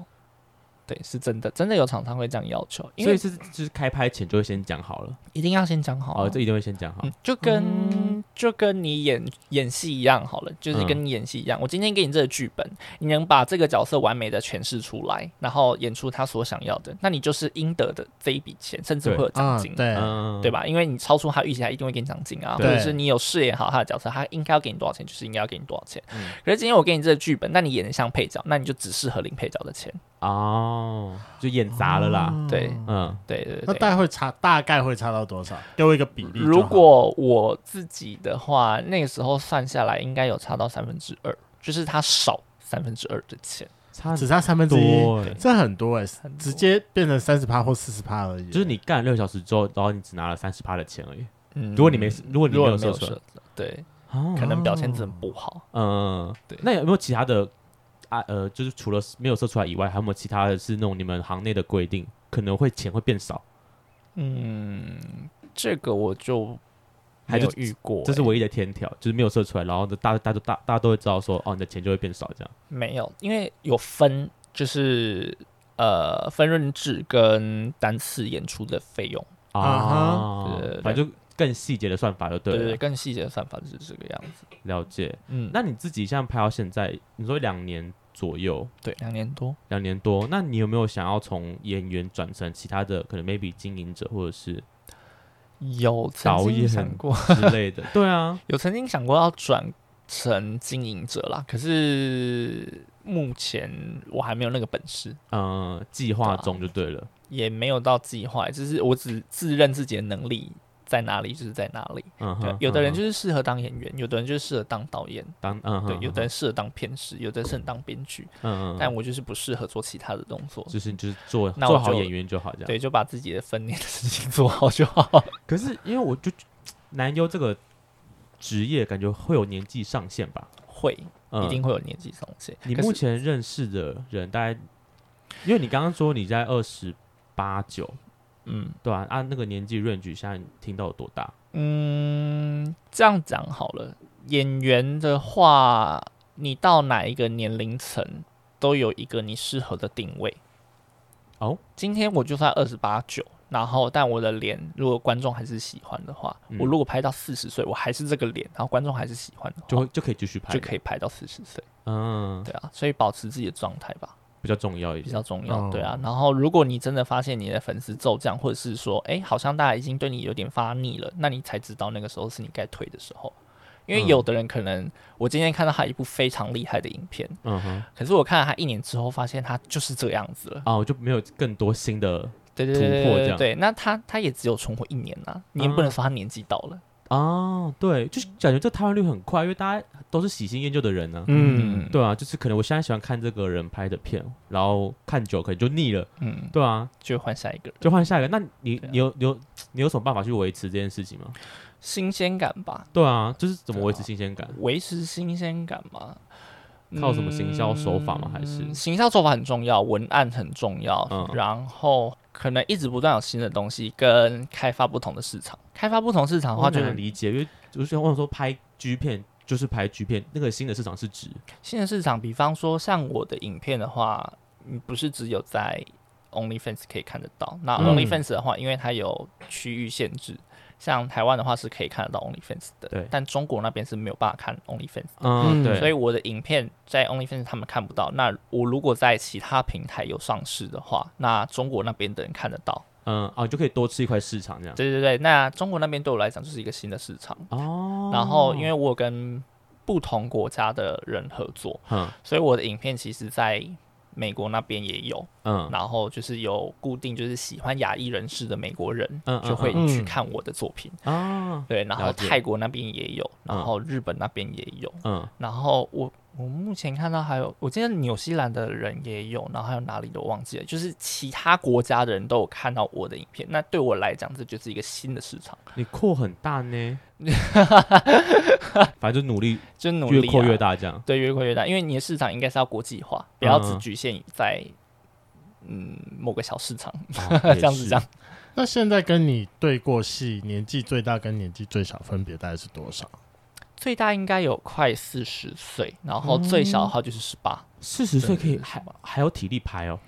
C: 对，是真的，真的有厂商会这样要求，
B: 所以是就是开拍前就会先讲好了，
C: 一定要先讲好。
B: 哦，这一定会先讲好，
C: 就跟就跟你演演戏一样好了，就是跟你演戏一样。我今天给你这个剧本，你能把这个角色完美的诠释出来，然后演出他所想要的，那你就是应得的这一笔钱，甚至会有奖金，对嗯对吧？因为你超出他预期，他一定会给你奖金啊，或者是你有饰演好他的角色，他应该要给你多少钱，就是应该要给你多少钱。可是今天我给你这个剧本，那你演的像配角，那你就只适合领配角的钱。
B: 哦，就演砸了啦。
C: 对，嗯，对对对。
A: 那大概会差，大概会差到多少？给我一个比例。
C: 如果我自己的话，那个时候算下来应该有差到三分之二，就是他少三分之二的钱，
A: 差只差三分之一，这很多哎，直接变成三十趴或四十趴而已。
B: 就是你干了六小时之后，然后你只拿了三十趴的钱而已。嗯，如果你没，如果你没有射出来，
C: 对，可能表现真的不好。
B: 嗯，对。那有没有其他的？啊呃，就是除了没有射出来以外，还有没有其他的是那种你们行内的规定，可能会钱会变少？
C: 嗯，这个我就还没有遇过、欸，
B: 这是唯一的天条，就是没有射出来，然后大大家都大大家都会知道说，哦，你的钱就会变少这样。
C: 没有，因为有分，就是呃分润制跟单次演出的费用
B: 啊，反正就。更细节的算法就对了，
C: 对，对，更细节的算法就是这个样子。
B: 了解，嗯，那你自己现在拍到现在，你说两年左右，
C: 对，两年多，
B: 两年多。那你有没有想要从演员转成其他的，可能 maybe 经营者或者是
C: 有导演想过
B: 之类的？对啊，
C: 有曾经想过要转成经营者啦，可是目前我还没有那个本事。
B: 嗯，计划中就对了，
C: 也没有到计划，就是我只自认自己的能力。在哪里就是在哪里。嗯，对，有的人就是适合当演员，有的人就是适合当导演，当嗯，对，有的人适合当片师，有的人适合当编剧。嗯嗯，但我就是不适合做其他的动作，
B: 就是就是做做好演员就好，这样。
C: 对，就把自己的分内的事情做好就好。
B: 可是因为我就男优这个职业，感觉会有年纪上限吧？
C: 会，一定会有年纪上限。
B: 你目前认识的人大概，因为你刚刚说你在二十八九。嗯，对啊，按、啊、那个年纪 range，现在你听到有多大？
C: 嗯，这样讲好了。演员的话，你到哪一个年龄层，都有一个你适合的定位。哦，今天我就算二十八九，然后但我的脸，如果观众还是喜欢的话，嗯、我如果拍到四十岁，我还是这个脸，然后观众还是喜欢的话，
B: 就就可以继续拍，
C: 就可以拍到四十岁。嗯，对啊，所以保持自己的状态吧。
B: 比较重要一点，
C: 比较重要，对啊。然后，如果你真的发现你的粉丝骤降，或者是说，哎，好像大家已经对你有点发腻了，那你才知道那个时候是你该退的时候。因为有的人可能，我今天看到他一部非常厉害的影片，嗯哼，可是我看了他一年之后，发现他就是这个样子了，
B: 啊，我就没有更多新的突破，这样，
C: 对，那他他也只有存活一年呐，你也不能说他年纪到了。
B: 哦，对，就是感觉这台湾率很快，因为大家都是喜新厌旧的人呢、啊。嗯，对啊，就是可能我现在喜欢看这个人拍的片，然后看久可能就腻了。嗯，对啊，
C: 就换下一个，
B: 就换下一个。那你、啊、你有你有你有什么办法去维持这件事情吗？
C: 新鲜感吧。
B: 对啊，就是怎么维持新鲜感？
C: 维持新鲜感嘛？
B: 靠什么行销手法吗？还是、
C: 嗯、行销手法很重要，文案很重要，嗯、然后。可能一直不断有新的东西，跟开发不同的市场。开发不同市场的话，就能
B: 理解，因为就是像我说拍 G 片，就是拍 G 片，那个新的市场是指
C: 新的市场。比方说，像我的影片的话，你不是只有在 OnlyFans 可以看得到。那 OnlyFans 的话，嗯、因为它有区域限制。像台湾的话是可以看得到 OnlyFans 的，对，但中国那边是没有办法看 OnlyFans 的，嗯，对，所以我的影片在 OnlyFans 他们看不到。那我如果在其他平台有上市的话，那中国那边的人看得到，
B: 嗯，哦，就可以多吃一块市场这样。
C: 对对对，那中国那边对我来讲就是一个新的市场哦。然后因为我跟不同国家的人合作，嗯，所以我的影片其实，在美国那边也有，嗯，然后就是有固定，就是喜欢亚裔人士的美国人，嗯，就会去看我的作品，啊，对，然后泰国那边也有，然后日本那边也有，嗯，然后我。我目前看到还有，我记得纽西兰的人也有，然后还有哪里都忘记了，就是其他国家的人都有看到我的影片。那对我来讲，这就是一个新的市场。
B: 你扩很大呢，反正就努力，
C: 就努力、啊、
B: 越扩越大，这样
C: 对，越扩越大。因为你的市场应该是要国际化，不要只局限于在嗯某个小市场，哦、这样子这样。
A: 那现在跟你对过戏，年纪最大跟年纪最小分别大概是多少？
C: 最大应该有快四十岁，然后最小的话就是十八。
B: 四十岁可以还还有体力拍哦？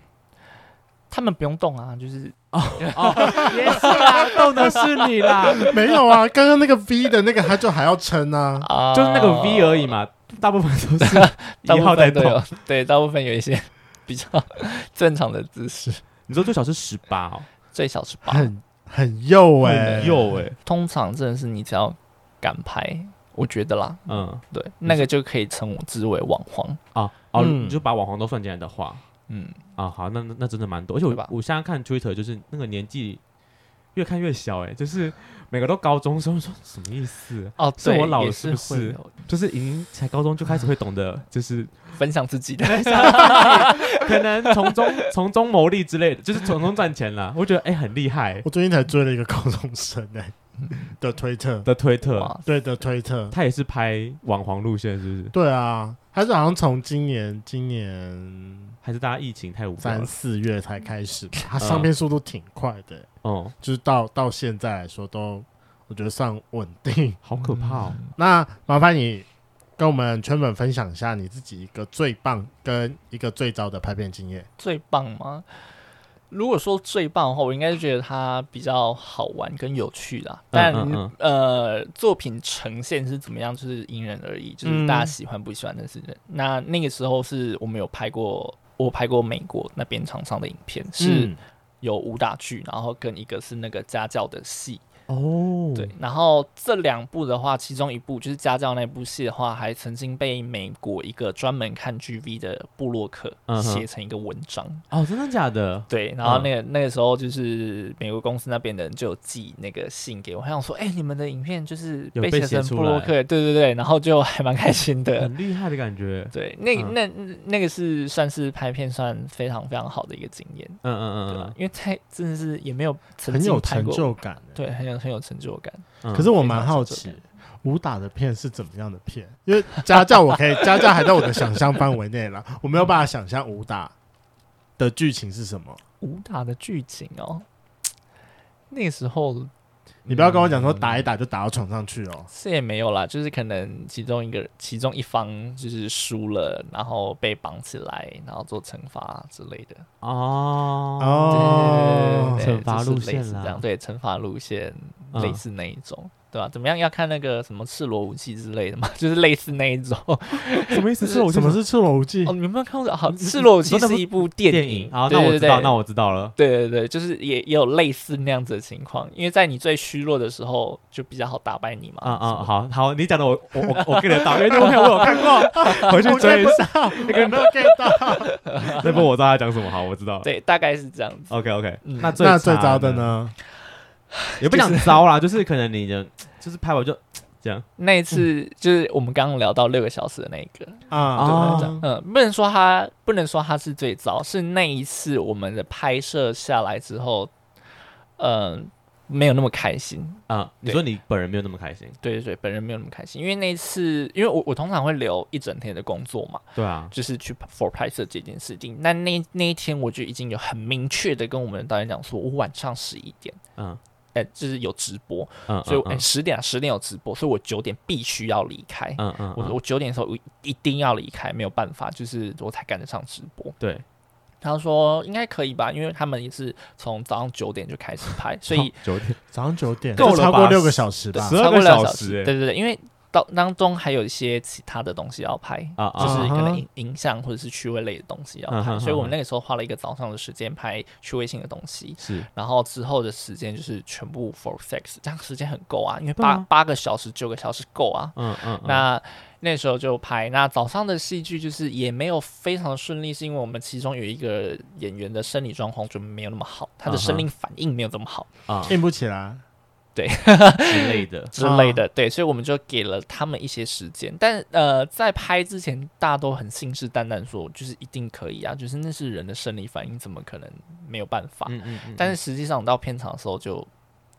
C: 他们不用动啊，就是
B: 哦 哦，也是啊，动的是你啦。
A: 没有啊，刚刚那个 V 的那个他就还要撑啊，
B: 呃、就是那个 V 而已嘛。大部分都是 一号在动，
C: 对，大部分有一些比较正常的姿势。
B: 你说最少是十八哦？
C: 最少是八，
A: 很很幼哎，
B: 幼哎。
C: 通常真的是你只要敢拍。我觉得啦，嗯，对，那个就可以称我之为网黄
B: 啊，哦，你就把网黄都算进来的话，嗯，啊，好，那那真的蛮多，而且我我现在看 Twitter 就是那个年纪越看越小，哎，就是每个都高中生，说什么意思？哦，是我老了是不是？就是已经才高中就开始会懂得，就是
C: 分享自己的，
B: 可能从中从中牟利之类的，就是从中赚钱了。我觉得哎，很厉害。
A: 我最近才追了一个高中生哎。的推特。
B: 的推特，
A: 对的推特，
B: 他也是拍网黄路线，是不是？
A: 对啊，他是好像从今年今年
B: 还是大家疫情太无
A: 三四月才开始，他上片速度挺快的，哦，就是到到现在来说都我觉得算稳定，
B: 好可怕哦。
A: 那麻烦你跟我们圈粉分享一下你自己一个最棒跟一个最糟的拍片经验，
C: 最棒吗？如果说最棒的话，我应该是觉得它比较好玩跟有趣啦。但嗯嗯嗯呃，作品呈现是怎么样，就是因人而异，就是大家喜欢不喜欢的事情。嗯、那那个时候是我们有拍过，我拍过美国那边厂商的影片，是有武打剧，然后跟一个是那个家教的戏。
B: 哦，
C: 对，然后这两部的话，其中一部就是家教那部戏的话，还曾经被美国一个专门看 GV 的布洛克写成一个文章。
B: 哦，真的假的？
C: 对，然后那个、嗯、那个时候就是美国公司那边的人就有寄那个信给我，他想说，哎、欸，你们的影片就是被写成布洛克，对对对，然后就还蛮开心的，
B: 很厉害的感觉。
C: 对，那个、那那个是算是拍片算非常非常好的一个经验。嗯嗯嗯，对吧？因为太真的是也没有曾经拍过
A: 很有成就感，
C: 对，很有。很有成就感，
A: 嗯、可是我蛮好奇武打的片是怎么样的片？因为家教我可以 家教还在我的想象范围内了，我没有办法想象武打的剧情是什么。
C: 武打的剧情哦，那时候
A: 你不要跟我讲说打一打就打到床上去哦，
C: 嗯、是也没有啦，就是可能其中一个其中一方就是输了，然后被绑起来，然后做惩罚之类的。
B: 哦哦，惩罚路线
C: 这样对，惩罚路线。类似那一种，对吧？怎么样？要看那个什么赤裸武器之类的嘛，就是类似那一种。
A: 什么意思？赤裸？什么是赤裸武器？
C: 哦，你们有没有看过？好，赤裸武器是一部电影。
B: 好，那我知道，那我知道了。
C: 对对对，就是也也有类似那样子的情况，因为在你最虚弱的时候，就比较好打败你嘛。
B: 啊啊，好好，你讲的我我我我 get 到，因为那部片我有看过，回去追一下。
A: 你有没有 get 到？
B: 那部我知道他讲什么，好，我知道。
C: 对，大概是这样子。
B: OK OK，
A: 那那最糟的呢？
B: 也不想糟啦，就是可能你的就是拍完就这样。
C: 那一次就是我们刚刚聊到六个小时的那个啊，嗯，不能说他不能说他是最糟，是那一次我们的拍摄下来之后，嗯，没有那么开心
B: 啊。你说你本人没有那么开心？
C: 对对对，本人没有那么开心，因为那一次，因为我我通常会留一整天的工作嘛，
B: 对啊，
C: 就是去 for 拍摄这件事情。那那那一天我就已经有很明确的跟我们的导演讲说，我晚上十一点，嗯。哎、欸，就是有直播，嗯、所以哎十、欸、点十点有直播，所以我九点必须要离开。嗯嗯，嗯我我九点的时候我一定要离开，没有办法，就是我才赶得上直播。
B: 对，
C: 他说应该可以吧，因为他们也是从早上九点就开始拍，所以
A: 九 点早上九点 够超过六个小时吧，
C: 十二个小时。对对对，因为。当当中还有一些其他的东西要拍，啊、就是可能影影像或者是趣味类的东西要拍，啊、所以我们那个时候花了一个早上的时间拍趣味性的东西，是，然后之后的时间就是全部 for sex，这样时间很够啊，因为八、啊、八个小时九个小时够啊，嗯嗯，那那时候就拍，那早上的戏剧就是也没有非常顺利，是因为我们其中有一个演员的生理状况就没有那么好，他的生理反应没有这么好。
A: 啊，硬不起来。
C: 对
B: 之类的
C: 之类的，对，所以我们就给了他们一些时间。但呃，在拍之前，大家都很信誓旦旦说，就是一定可以啊，就是那是人的生理反应，怎么可能没有办法？嗯嗯嗯。但是实际上到片场的时候就，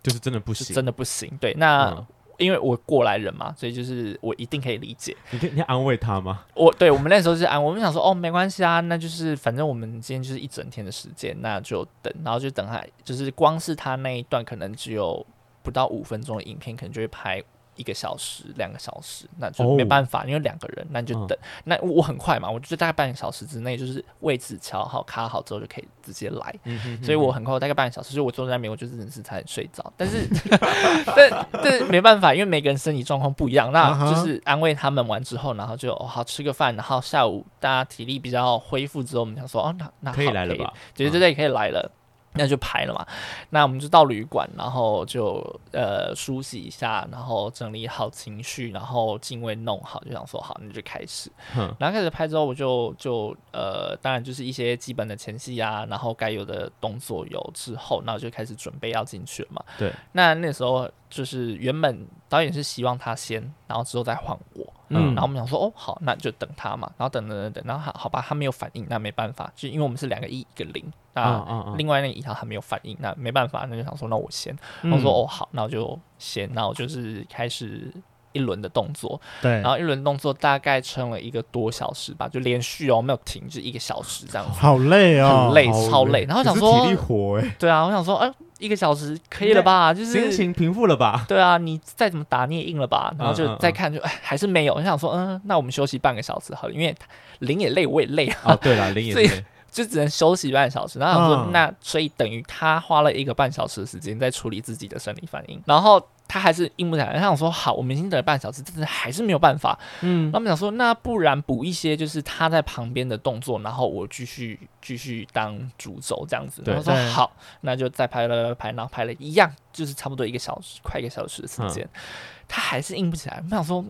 B: 就就是真的不行，
C: 真的不行。对，那、嗯、因为我过来人嘛，所以就是我一定可以理解。
B: 你可以你安慰他吗？
C: 我对我们那时候是安慰，我们想说哦，没关系啊，那就是反正我们今天就是一整天的时间，那就等，然后就等他，就是光是他那一段可能只有。不到五分钟的影片，可能就会拍一个小时、两个小时，那就没办法，哦、因为两个人，那你就等。嗯、那我很快嘛，我就大概半个小时之内，就是位置调好、卡好之后就可以直接来。嗯、哼哼所以我很快，我大概半个小时，所以我坐在那边，我就真的是差点睡着。但是，但但没办法，因为每个人身体状况不一样，那就是安慰他们完之后，然后就、哦、好吃个饭，然后下午大家体力比较恢复之后，我们想说哦，那那
B: 可以来了吧？
C: 对对对，可以来了。那就拍了嘛，那我们就到旅馆，然后就呃梳洗一下，然后整理好情绪，然后镜位弄好，就想说好，那就开始。嗯、然后开始拍之后，我就就呃，当然就是一些基本的前戏啊，然后该有的动作有之后，那我就开始准备要进去了嘛。
B: 对，
C: 那那时候就是原本导演是希望他先，然后之后再换我。嗯，然后我们想说，哦，好，那就等他嘛。然后等等等等，然后好好吧，他没有反应，那没办法，就因为我们是两个一一个零，那另外那个银行还没有反应，那没办法，那就想说，那我先。嗯、我说，哦，好，那我就先，那我就是开始一轮的动作。对，然后一轮动作大概撑了一个多小时吧，就连续哦，没有停，就一个小时这样子。
A: 好累哦，
C: 很累，超累。然后想说，
A: 体力活哎。
C: 对啊，我想说，哎。一个小时可以了吧？就是
B: 心情平复了吧？
C: 对啊，你再怎么打你也硬了吧？然后就再看就，就、嗯嗯嗯、还是没有。我想说，嗯，那我们休息半个小时好了，因为林也累，我也累啊。
B: 哦，对了，林也累，
C: 就只能休息半小时。然后想说，嗯、那所以等于他花了一个半小时的时间在处理自己的生理反应，然后。他还是硬不起来。他想说好，我们已经等了半小时，但是还是没有办法。嗯，他们想说那不然补一些就是他在旁边的动作，然后我继续继续当主轴这样子。然后说好，那就再拍了拍，然后拍了一样，就是差不多一个小时，快一个小时的时间，嗯、他还是硬不起来。我想说。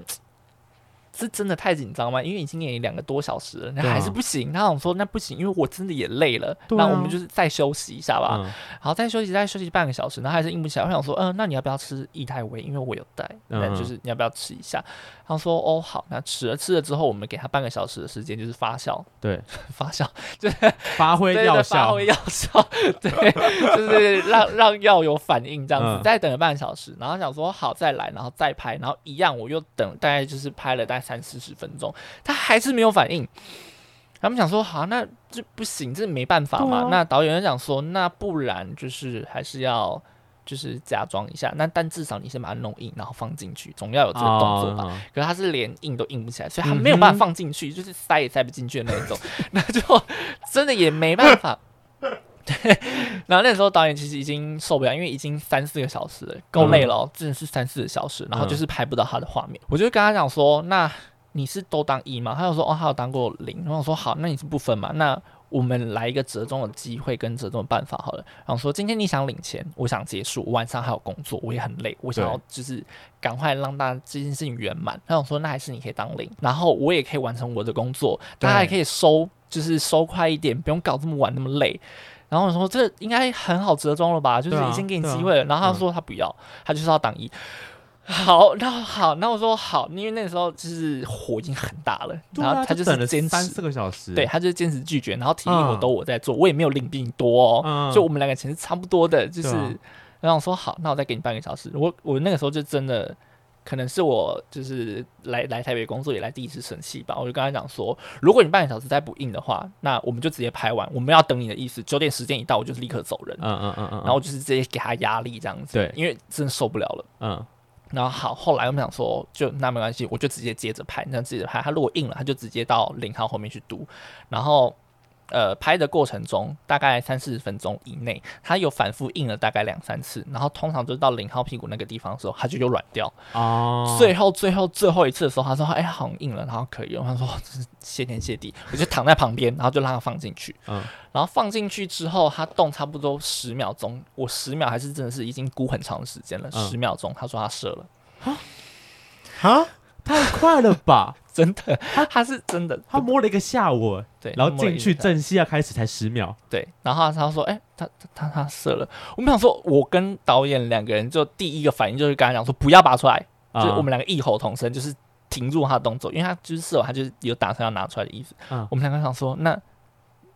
C: 是真的太紧张吗？因为已经演两个多小时了，那还是不行。他想说那不行，因为我真的也累了。那、啊、我们就是再休息一下吧。嗯、好，再休息，再休息半个小时，然后还是硬不起来。我想说，嗯、呃，那你要不要吃液态胃？因为我有带，就是你要不要吃一下？他说，哦，好，那吃了，吃了之后，我们给他半个小时的时间，就是发酵。
B: 对，
C: 发酵，就是
B: 发挥药效，
C: 发挥药效。对，就是让让药有反应这样子。嗯、再等了半个小时，然后想说好再来，然后再拍，然后一样，我又等大概就是拍了大概。三四十分钟，他还是没有反应。他们想说，好，那这不行，这没办法嘛。啊、那导演就想说，那不然就是还是要就是假装一下。那但至少你先把它弄硬，然后放进去，总要有这个动作吧。哦、可是他是连硬都硬不起来，所以他没有办法放进去，嗯、就是塞也塞不进去的那一种。那就真的也没办法。对，然后那时候导演其实已经受不了，因为已经三四个小时了，够累了，哦，真的是三四个小时，然后就是拍不到他的画面。嗯、我就跟他讲说，那你是都当一吗？他就说，哦，他有当过零。然后我说，好，那你是不分嘛？那我们来一个折中的机会跟折中的办法好了。然后说，今天你想领钱，我想结束，我晚上还有工作，我也很累，我想要就是赶快让大家这件事情圆满。他想说，那还是你可以当零，然后我也可以完成我的工作，大家也可以收，就是收快一点，不用搞这么晚那么累。然后我说，这应该很好折中了吧？就是已经给你机会了。啊啊、然后他说他不要，嗯、他就是要挡一。好，那好，那我说好，因为那个时候就是火已经很大了，啊、然后他就是坚持
B: 三四个小时，
C: 对，他就坚持拒绝。然后体力活都我在做，嗯、我也没有领比你多哦，嗯、就我们两个钱是差不多的，就是。啊、然后我说好，那我再给你半个小时。我我那个时候就真的。可能是我就是来来台北工作以来第一次生气吧，我就跟他讲说，如果你半个小时再不硬的话，那我们就直接拍完，我们要等你的意思。九点时间一到，我就是立刻走人。嗯嗯嗯嗯。然后就是直接给他压力这样子。对，因为真的受不了了。嗯。然后好，后来我们想说，就那没关系，我就直接接着拍，那接着拍。他如果硬了，他就直接到零号后面去读，然后。呃，拍的过程中大概三四十分钟以内，他有反复印了大概两三次，然后通常就是到零号屁股那个地方的时候，他就又软掉。哦。最后最后最后一次的时候，他说：“哎，好像印了，然后可以用。”他说：“这是谢天谢地。”我就躺在旁边，然后就让他放进去。嗯。然后放进去之后，他动差不多十秒钟，我十秒还是真的是已经估很长的时间了。十秒钟，他说他射了。
B: 啊啊？太快了吧！
C: 真的，他他是真的，
B: 他摸了一个下午，对，然后进去正戏要开始才十秒，
C: 对，然后他说，哎、欸，他他他射了，我们想说，我跟导演两个人就第一个反应就是跟他讲说，不要拔出来，嗯、就我们两个异口同声，就是停住他的动作，因为他就是射完，他就是有打算要拿出来的意思，嗯，我们两个想说，那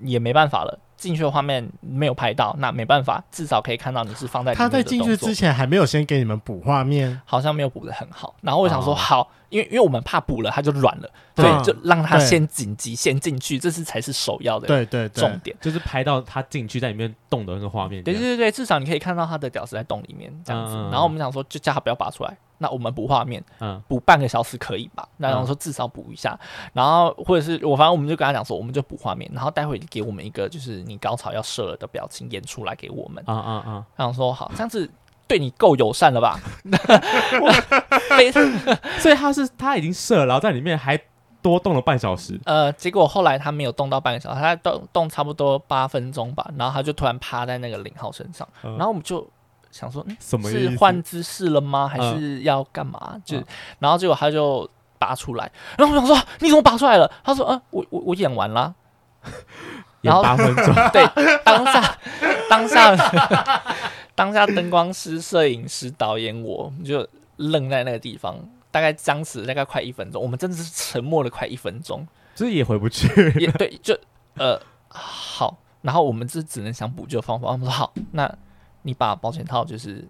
C: 也没办法了。进去的画面没有拍到，那没办法，至少可以看到你是放在里面的。他在进去
A: 之前还没有先给你们补画面，
C: 好像没有补的很好。然后我想说，好，因为因为我们怕补了他就软了，所以就让他先紧急先进去，这是才是首要的，对对重点，
B: 就是拍到他进去在里面动的那个画面。
C: 对对对，至少你可以看到他的屌丝在洞里面这样子。然后我们想说，就叫他不要拔出来。那我们补画面，嗯，补半个小时可以吧？那然后说至少补一下，然后或者是我反正我们就跟他讲说，我们就补画面，然后待会给我们一个就是你高潮要射了的表情演出来给我们。啊啊啊！然后说好，这样子对你够友善了吧？
B: 所以他是他已经射了，然后在里面还多动了半小时。
C: 呃，结果后来他没有动到半个小时，他动动差不多八分钟吧，然后他就突然趴在那个零号身上，然后我们就。想说，嗯，什么是换姿势了吗？还是要干嘛？嗯、就，然后结果他就拔出来，然后我想说，你怎么拔出来了？他说，嗯，我我我演完了，
B: 然后八分钟，
C: 对，当下当下 当下灯光师、摄影师、导演，我就愣在那个地方，大概僵持大概快一分钟，我们真的是沉默了快一分钟，
B: 这也回不去，
C: 也对，就呃好，然后我们这只能想补救方法，我们说好，那。你把保险套就是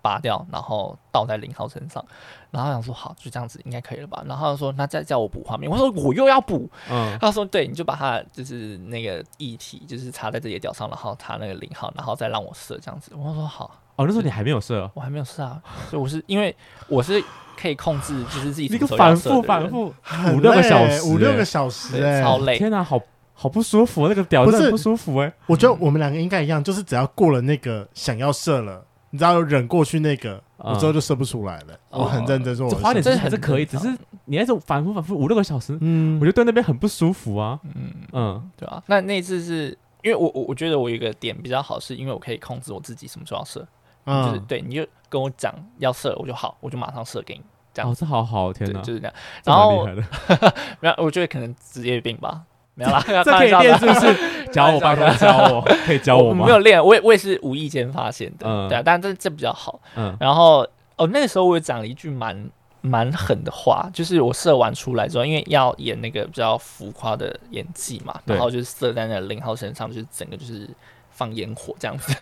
C: 拔掉，然后倒在零号身上，然后想说好，就这样子应该可以了吧？然后他说那再叫我补画面，我说我又要补，嗯，他说对，你就把它就是那个液体就是插在这些屌上，然后插那个零号，然后再让我射这样子。我说好，
B: 哦，那时候你还没有射，
C: 我还没有射啊，所以我是因为我是可以控制，就是自己
B: 那个反复反复五六个小时，
A: 五六个小时，
C: 超累，
B: 天哪，好。好不舒服，那个屌真的不舒服哎、欸！
A: 我觉得我们两个应该一样，就是只要过了那个想要射了你知道忍过去那个，我之后就射不出来了。我很认真说，
B: 花点时间还是可以，只是你那种反复反复五六个小时，嗯，我觉得对那边很不舒服啊。
C: 嗯嗯，对啊。那那次是因为我我我觉得我有一个点比较好，是因为我可以控制我自己什么时候要射，就是对，你就跟我讲要射，我就好，我就马上射给你。这样
B: 哦，这好好，天哪，
C: 就是这样。然后 没有，我觉得可能职业病吧。没有啦，
B: 这可以练是不是？教我，拜托教我，可以教我吗？
C: 我没有练，我也我也是无意间发现的，嗯、对啊，但这这比较好。嗯，然后哦，那个时候我也讲了一句蛮蛮狠的话，就是我射完出来之后，因为要演那个比较浮夸的演技嘛，然后就是射在那零号身上，就是整个就是放烟火这样子，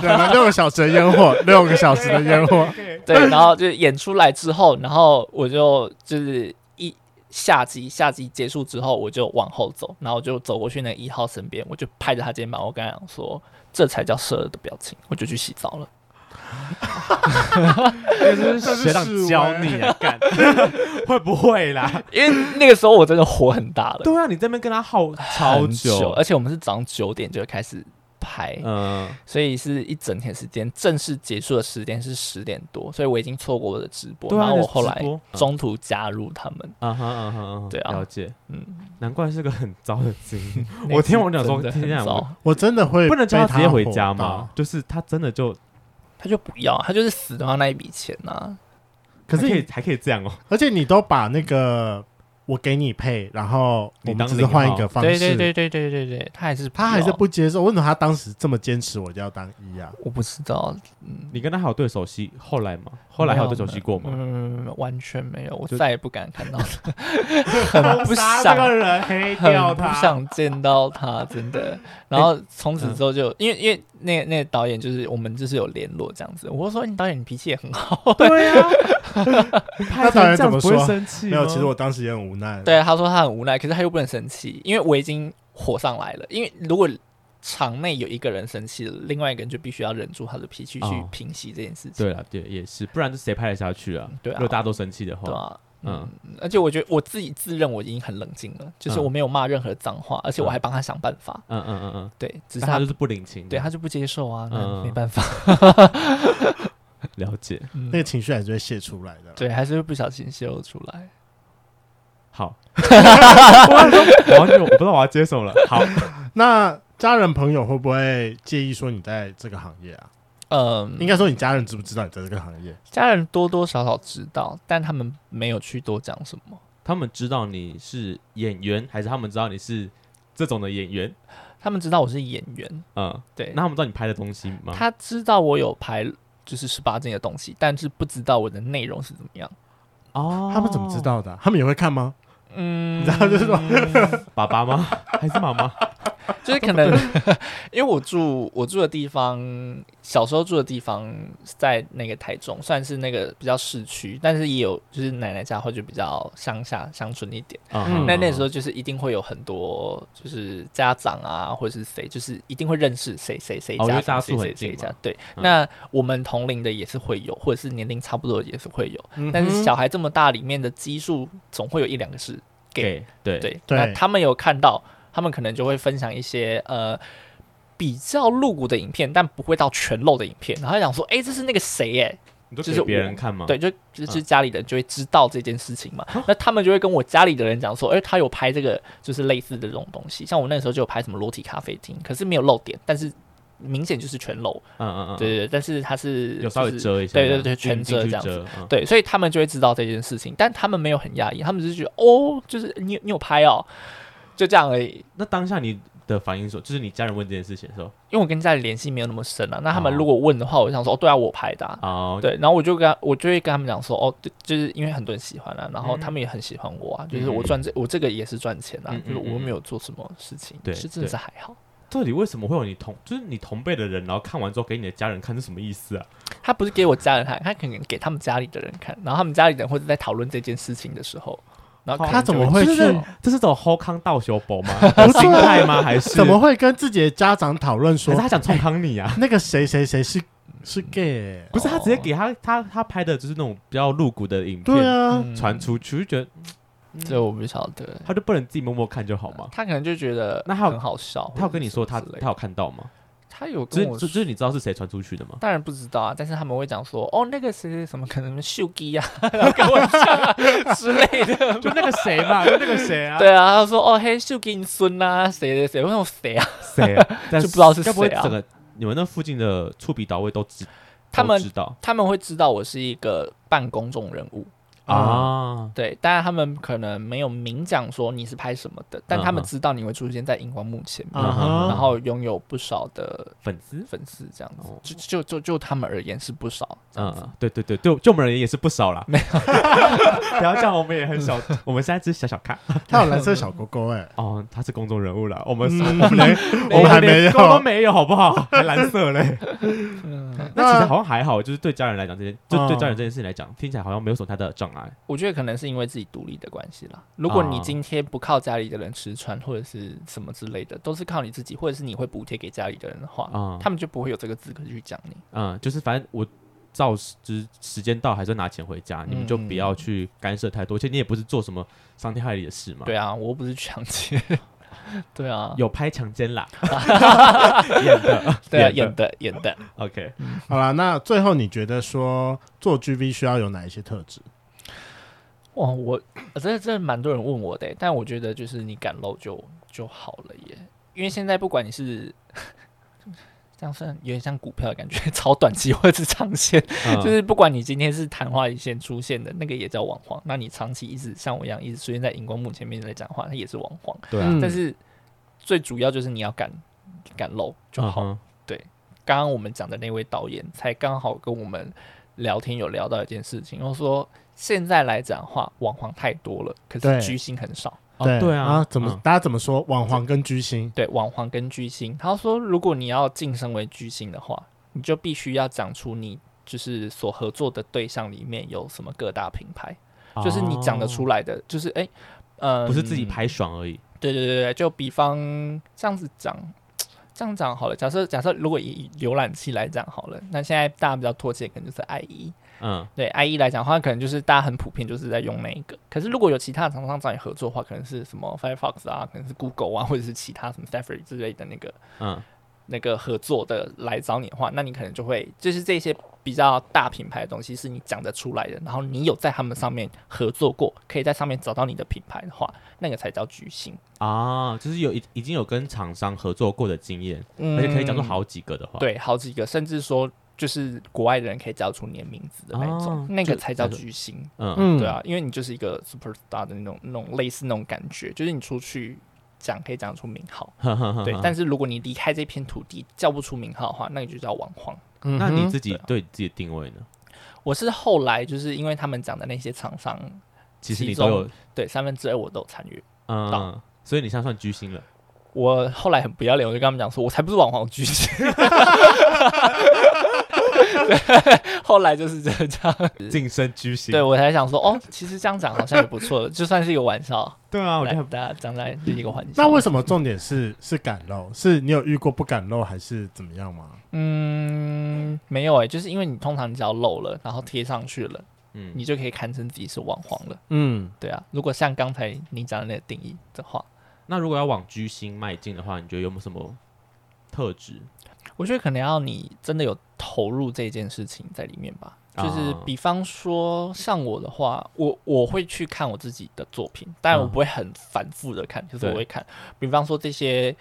A: 对，六个小时的烟火，六个小时的烟火，
C: 对，然后就演出来之后，然后我就就是。下机下机结束之后，我就往后走，然后就走过去那一号身边，我就拍着他肩膀，我跟他讲说：“这才叫射了的表情。”我就去洗澡了。
B: 这是学长教你啊？干 会不会啦？
C: 因为那个时候我真的火很大了。
B: 对啊，你这边跟他耗超久，
C: 而且我们是早上九点就开始。拍，嗯，所以是一整天时间。正式结束的时间是十点多，所以我已经错过我的直播。然后我后来中途加入他们，啊哈啊哈，对啊，
B: 了解，嗯，难怪是个很糟的经历。我听我讲说，天天
A: 我真的会
B: 不能叫他直接回家吗？就是他真的就
C: 他就不要，他就是死的话那一笔钱呐。
B: 可是可以还可以这样哦，
A: 而且你都把那个。我给你配，然后我们只是换一个方式。
C: 对对对对对对对，他还是
A: 他还是不接受。为什么他当时这么坚持，我就要当一啊？
C: 我不知道。
B: 嗯，你跟他还有对手戏？后来吗？后来还有对手戏过吗？
C: 嗯，完全没有。我再也不敢看到他，很不想这个人
A: 黑掉他，
C: 不想见到他，真的。然后从此之后就因为因为那那个导演就是我们就是有联络这样子。我说你导演你脾气也很好。
B: 对呀。
A: 那导演怎么说？没有，其实我当时也很无奈。
C: 对，他说他很无奈，可是他又不能生气，因为我已经火上来了。因为如果场内有一个人生气了，另外一个人就必须要忍住他的脾气去平息这件事情。
B: 对啊，对，也是，不然这谁拍得下去啊？对啊，如果大家都生气的话，
C: 对啊，嗯。而且我觉得我自己自认我已经很冷静了，就是我没有骂任何脏话，而且我还帮他想办法。
B: 嗯嗯嗯嗯，
C: 对，只
B: 是他就是不领情，
C: 对他就不接受啊，那没办法。
B: 了解，
A: 那个情绪还是会泄出来的。
C: 对，还是会不小心泄露出来。
B: 好，我完全我不知道我要接什么了。好，
A: 那家人朋友会不会介意说你在这个行业啊？嗯，应该说你家人知不知道你在这个行业？
C: 家人多多少少知道，但他们没有去多讲什么。
B: 他们知道你是演员，还是他们知道你是这种的演员？
C: 他们知道我是演员。嗯，对。
B: 那他们知道你拍的东西吗？
C: 他知道我有拍，就是十八禁的东西，但是不知道我的内容是怎么样。
A: 哦，他们怎么知道的？他们也会看吗？
C: 嗯，
A: 然后就是说，
B: 爸爸吗？还是妈妈？
C: 就是可能，因为我住我住的地方，小时候住的地方在那个台中，算是那个比较市区，但是也有就是奶奶家或者比较乡下乡村一点。嗯，那那时候就是一定会有很多就是家长啊，或者是谁，就是一定会认识谁谁谁家谁谁谁家。对，那我们同龄的也是会有，或者是年龄差不多的也是会有。但是小孩这么大，里面的基数总会有一两个是 gay。对对对，那他们有看到。他们可能就会分享一些呃比较露骨的影片，但不会到全露的影片。然后讲说：“哎、欸，这是那个谁？哎，
B: 就是别人看吗？
C: 对，就就是家里的人就会知道这件事情嘛。啊、那他们就会跟我家里的人讲说：“哎、欸，他有拍这个，就是类似的这种东西。像我那时候就有拍什么裸体咖啡厅，可是没有露点，但是明显就是全露。嗯嗯嗯，对对对。但是他是、就是、
B: 有稍微遮一下，
C: 对对对，全遮这样子。嗯、对，所以他们就会知道这件事情，但他们没有很压抑，他们只是觉得哦，就是你你有拍哦。”就这样而已。
B: 那当下你的反应说，就是你家人问这件事情的时候，
C: 因为我跟家里联系没有那么深啊。那他们如果问的话，我就想说，哦，对啊，我拍的。哦，对。然后我就跟他，我就会跟他们讲说，哦，对，就是因为很多人喜欢啊，然后他们也很喜欢我啊，就是我赚这，我这个也是赚钱啊，就是我没有做什么事情，对，是真的是还好。
B: 到底为什么会有你同，就是你同辈的人，然后看完之后给你的家人看，是什么意思啊？
C: 他不是给我家人看，他可能给他们家里的人看，然后他们家里的人会在讨论这件事情的时候。然后
A: 他怎么会去？
B: 这是种好康道修宝吗？心态吗？还是
A: 怎么会跟自己的家长讨论说？
B: 他想冲康你啊？
A: 那个谁谁谁是是 gay？
B: 不是他直接给他他他拍的就是那种比较露骨的影片，对啊，传出去就觉得
C: 这我不晓得，
B: 他就不能自己默默看就好吗？
C: 他可能就觉得那他很好笑。
B: 他有跟你说他他有看到吗？
C: 他有跟我
B: 说，就是你知道是谁传出去的吗？
C: 当然不知道啊，但是他们会讲说，哦，那个谁谁什么可能秀基呀，然后跟我讲啊之类的，
A: 就那个谁嘛，就那个谁啊？
C: 对啊，他说，哦，嘿，秀基孙啊，谁谁谁？我说谁啊？
B: 谁啊？
C: 就不知道是谁啊？
B: 整个你们那附近的触笔岛位都知，
C: 他们
B: 知道，
C: 他们会知道我是一个半公众人物。
B: 啊，
C: 对，当然他们可能没有明讲说你是拍什么的，但他们知道你会出现在荧光幕前面，然后拥有不少的粉丝，粉丝这样子，就就就就他们而言是不少。
B: 嗯，对对对，就就我们而言也是不少啦。没有，不要这样，我们也很小，我们现在只是小小看。
A: 他有蓝色小勾勾哎，
B: 哦，他是公众人物了，我们我们连我们还没有，都没有好不好？还蓝色嘞。那其实好像还好，就是对家人来讲，这件就对家人这件事情来讲，听起来好像没有什么太大的障碍。
C: 我觉得可能是因为自己独立的关系啦。如果你今天不靠家里的人吃穿，或者是什么之类的，都是靠你自己，或者是你会补贴给家里的人的话，嗯、他们就不会有这个资格去讲你。
B: 嗯，就是反正我照就是时间到还是拿钱回家，嗯、你们就不要去干涉太多。而且你也不是做什么伤天害理的事嘛。
C: 对啊，我又不是抢劫。对啊，
B: 有拍强奸啦，
C: 演的，对啊，演的，演的。
B: OK，
A: 好了，那最后你觉得说做 GV 需要有哪一些特质？
C: 哇，我真的真的蛮多人问我的、欸，但我觉得就是你敢露就就好了耶。因为现在不管你是这样算有点像股票的感觉，炒短期或者是长线，嗯、就是不管你今天是昙花一现出现的那个也叫网黄，那你长期一直像我一样一直出现在荧光幕前面来讲话，它也是网黄。
B: 对啊，
C: 但是最主要就是你要敢敢露就好。嗯、对，刚刚我们讲的那位导演才刚好跟我们聊天有聊到一件事情，然后说。现在来讲的话，网黄太多了，可是巨星很少。
A: 对对啊，怎么大家怎么说？网黄跟巨星？
C: 对，网黄跟巨星。他说，如果你要晋升为巨星的话，你就必须要讲出你就是所合作的对象里面有什么各大品牌，就是你讲得出来的，就是哎，呃，
B: 不是自己拍爽而已。
C: 对对对对，就比方这样子讲。这样讲好了，假设假设如果以浏览器来讲好了，那现在大家比较迫切可能就是 IE，嗯，对 IE 来讲的话，可能就是大家很普遍就是在用那一个。可是如果有其他的厂商找你合作的话，可能是什么 Firefox 啊，可能是 Google 啊，或者是其他什么 Safari 之类的那个，嗯。那个合作的来找你的话，那你可能就会就是这些比较大品牌的东西是你讲得出来的，然后你有在他们上面合作过，可以在上面找到你的品牌的话，那个才叫巨星
B: 啊，就是有已已经有跟厂商合作过的经验，嗯、而且可以讲出好几个的话，
C: 对，好几个，甚至说就是国外的人可以叫出你的名字的那种，啊、那个才叫巨星，嗯，对啊，因为你就是一个 super star 的那种那种类似那种感觉，就是你出去。讲可以讲出名号，对。但是如果你离开这片土地叫不出名号的话，那你就叫网黄。
B: 嗯、那你自己对自己的定位呢？
C: 我是后来就是因为他们讲的那些厂商，
B: 其实你都有
C: 对三分之二我都有参与，
B: 嗯，所以你现在算巨星了。
C: 我后来很不要脸，我就跟他们讲说，我才不是网黄巨星。后来就是这样
B: 晋升居心。
C: 对我才想说，哦，其实这样讲好像也不错，就算是一个玩笑。
B: 对啊，我觉得
C: 大家讲来是一个玩笑。
A: 那为什么重点是是敢露？是你有遇过不敢露，还是怎么样吗？
C: 嗯，没有哎、欸，就是因为你通常你只要露了，然后贴上去了，嗯，你就可以堪称自己是网黄了。嗯，对啊。如果像刚才你讲的那个定义的话，
B: 那如果要往居心迈进的话，你觉得有没有什么特质？
C: 我觉得可能要你真的有投入这件事情在里面吧，就是比方说像我的话，我我会去看我自己的作品，但我不会很反复的看，就是我会看，比方说这些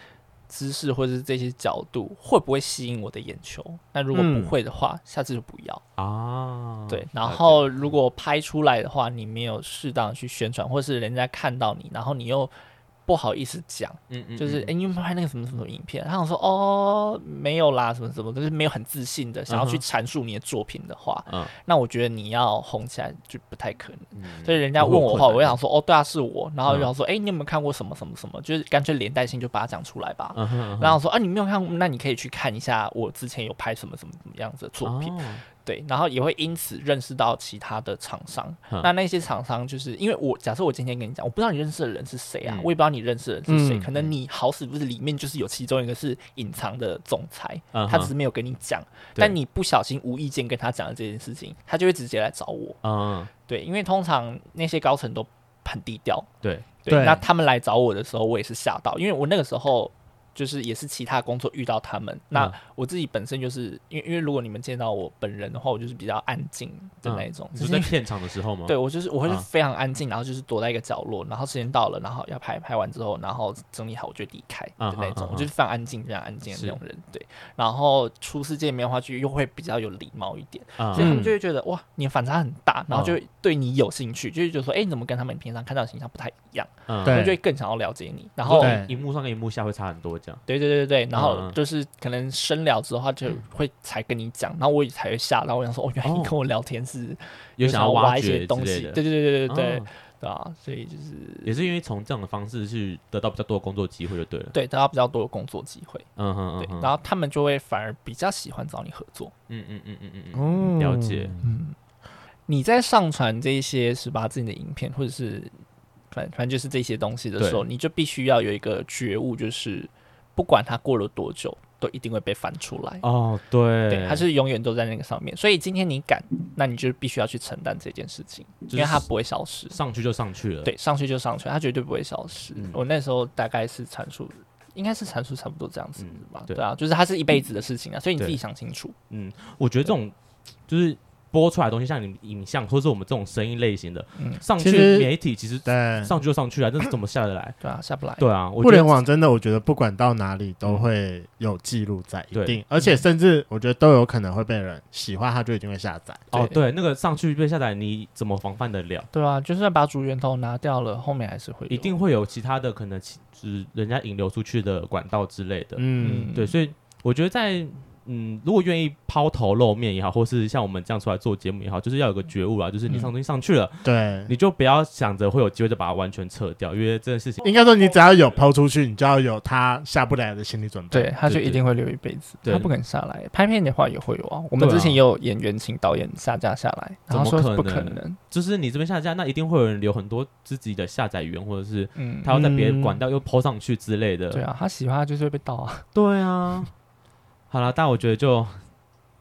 C: 姿势或者是这些角度会不会吸引我的眼球，那如果不会的话，下次就不要。啊。对，然后如果拍出来的话，你没有适当的去宣传，或是人家看到你，然后你又。不好意思讲，嗯嗯，就是哎，你有没有拍那个什么什么影片？他想说哦，没有啦，什么什么，就是没有很自信的想要去阐述你的作品的话，嗯，那我觉得你要红起来就不太可能。所以人家问我的话，我会想说哦，对啊，是我。然后就想说，哎，你有没有看过什么什么什么？就是干脆连带性就把它讲出来吧。然后说啊，你没有看过，那你可以去看一下我之前有拍什么什么什么样子的作品。对，然后也会因此认识到其他的厂商。嗯、那那些厂商就是因为我假设我今天跟你讲，我不知道你认识的人是谁啊，嗯、我也不知道你认识的人是谁。嗯、可能你好死不死里面就是有其中一个是隐藏的总裁，嗯、他只是没有跟你讲。嗯、但你不小心无意间跟他讲了这件事情，他就会直接来找我。嗯，对，因为通常那些高层都很低调。
B: 对
C: 对，那他们来找我的时候，我也是吓到，因为我那个时候。就是也是其他工作遇到他们。那我自己本身就是因为因为如果你们见到我本人的话，我就是比较安静的那一种。
B: 只是在片场的时候吗？
C: 对，我就是我会是非常安静，然后就是躲在一个角落，然后时间到了，然后要拍拍完之后，然后整理好我就离开的那种。我就是非常安静、非常安静的那种人。对，然后初次见面的话，就又会比较有礼貌一点，所以他们就会觉得哇，你反差很大，然后就对你有兴趣，就是觉得说，哎，你怎么跟他们平常看到的形象不太一样？对，就会更想要了解你。然后
B: 荧幕上跟荧幕下会差很多。
C: 对对对对对，然后就是可能深聊之后，他就会才跟你讲，然后我也才会下，然后我想说，哦，原来你跟我聊天是
B: 有想要挖
C: 一些东西，对对对对对对，对啊，所以就是
B: 也是因为从这样的方式去得到比较多的工作机会就对了，
C: 对，得到比较多的工作机会，嗯哼，对，然后他们就会反而比较喜欢找你合作，
B: 嗯嗯嗯嗯嗯嗯，了解，
C: 嗯，你在上传这些十八禁的影片，或者是反反正就是这些东西的时候，你就必须要有一个觉悟，就是。不管它过了多久，都一定会被翻出来。
B: 哦，对，
C: 对，它是永远都在那个上面。所以今天你敢，那你就必须要去承担这件事情，因为它不会消失。
B: 上去就上去了，
C: 对，上去就上去，它绝对不会消失。嗯、我那时候大概是阐述，应该是阐述差不多这样子吧、嗯对。对啊，就是它是一辈子的事情啊，所以你自己想清楚。
B: 嗯，我觉得这种就是。播出来的东西，像你影像或者是我们这种声音类型的，嗯，上去媒体其实对上去就上去了，但是怎么下得来？
C: 对啊，下不来。
B: 对啊，
A: 互联网真的，我觉得不管到哪里都会有记录在，一定，而且甚至我觉得都有可能会被人喜欢，他就一定会下载。
B: 哦，对，那个上去被下载，你怎么防范得了？
C: 对啊，就算把主源头拿掉了，后面还是会
B: 一定会有其他的可能，是人家引流出去的管道之类的。嗯，对，所以我觉得在。嗯，如果愿意抛头露面也好，或是像我们这样出来做节目也好，就是要有个觉悟啊，就是你上东西上去了，
A: 嗯、对，
B: 你就不要想着会有机会就把它完全撤掉，因为这件事情
A: 应该说你只要有抛出去，你就要有他下不来的心理准备，
C: 对，他就一定会留一辈子，他不肯下来。拍片的话也会有啊，我们之前也有演员请导演下架下来，然后说不可能，
B: 就是你这边下架，那一定会有人留很多自己的下载源，或者是他要在别人管道又抛上去之类的。
C: 对啊，他喜欢就是会被盗啊。
B: 对啊，好了，但我觉得就。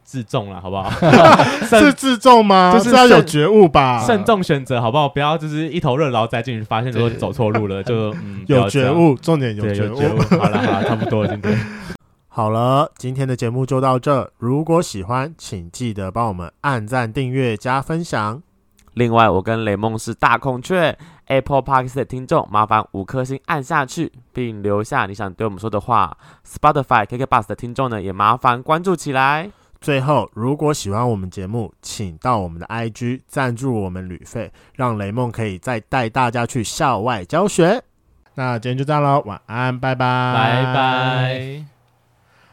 B: 自重了，好不好？
A: 是自重吗？就是要有觉悟吧，
B: 慎重选择，好不好？不要就是一头热，然后再进去发现说走错路了，就、嗯、
A: 有觉悟。重点有觉悟。
B: 好了，好了，差不多了，今天
A: 好了，今天的节目就到这。如果喜欢，请记得帮我们按赞、订阅、加分享。
B: 另外，我跟雷梦是大孔雀 Apple Podcast 的听众，麻烦五颗星按下去，并留下你想对我们说的话。Spotify KK Bus 的听众呢，也麻烦关注起来。
A: 最后，如果喜欢我们节目，请到我们的 IG 赞助我们旅费，让雷梦可以再带大家去校外教学。那今天就这样喽，晚安，拜拜，
B: 拜拜。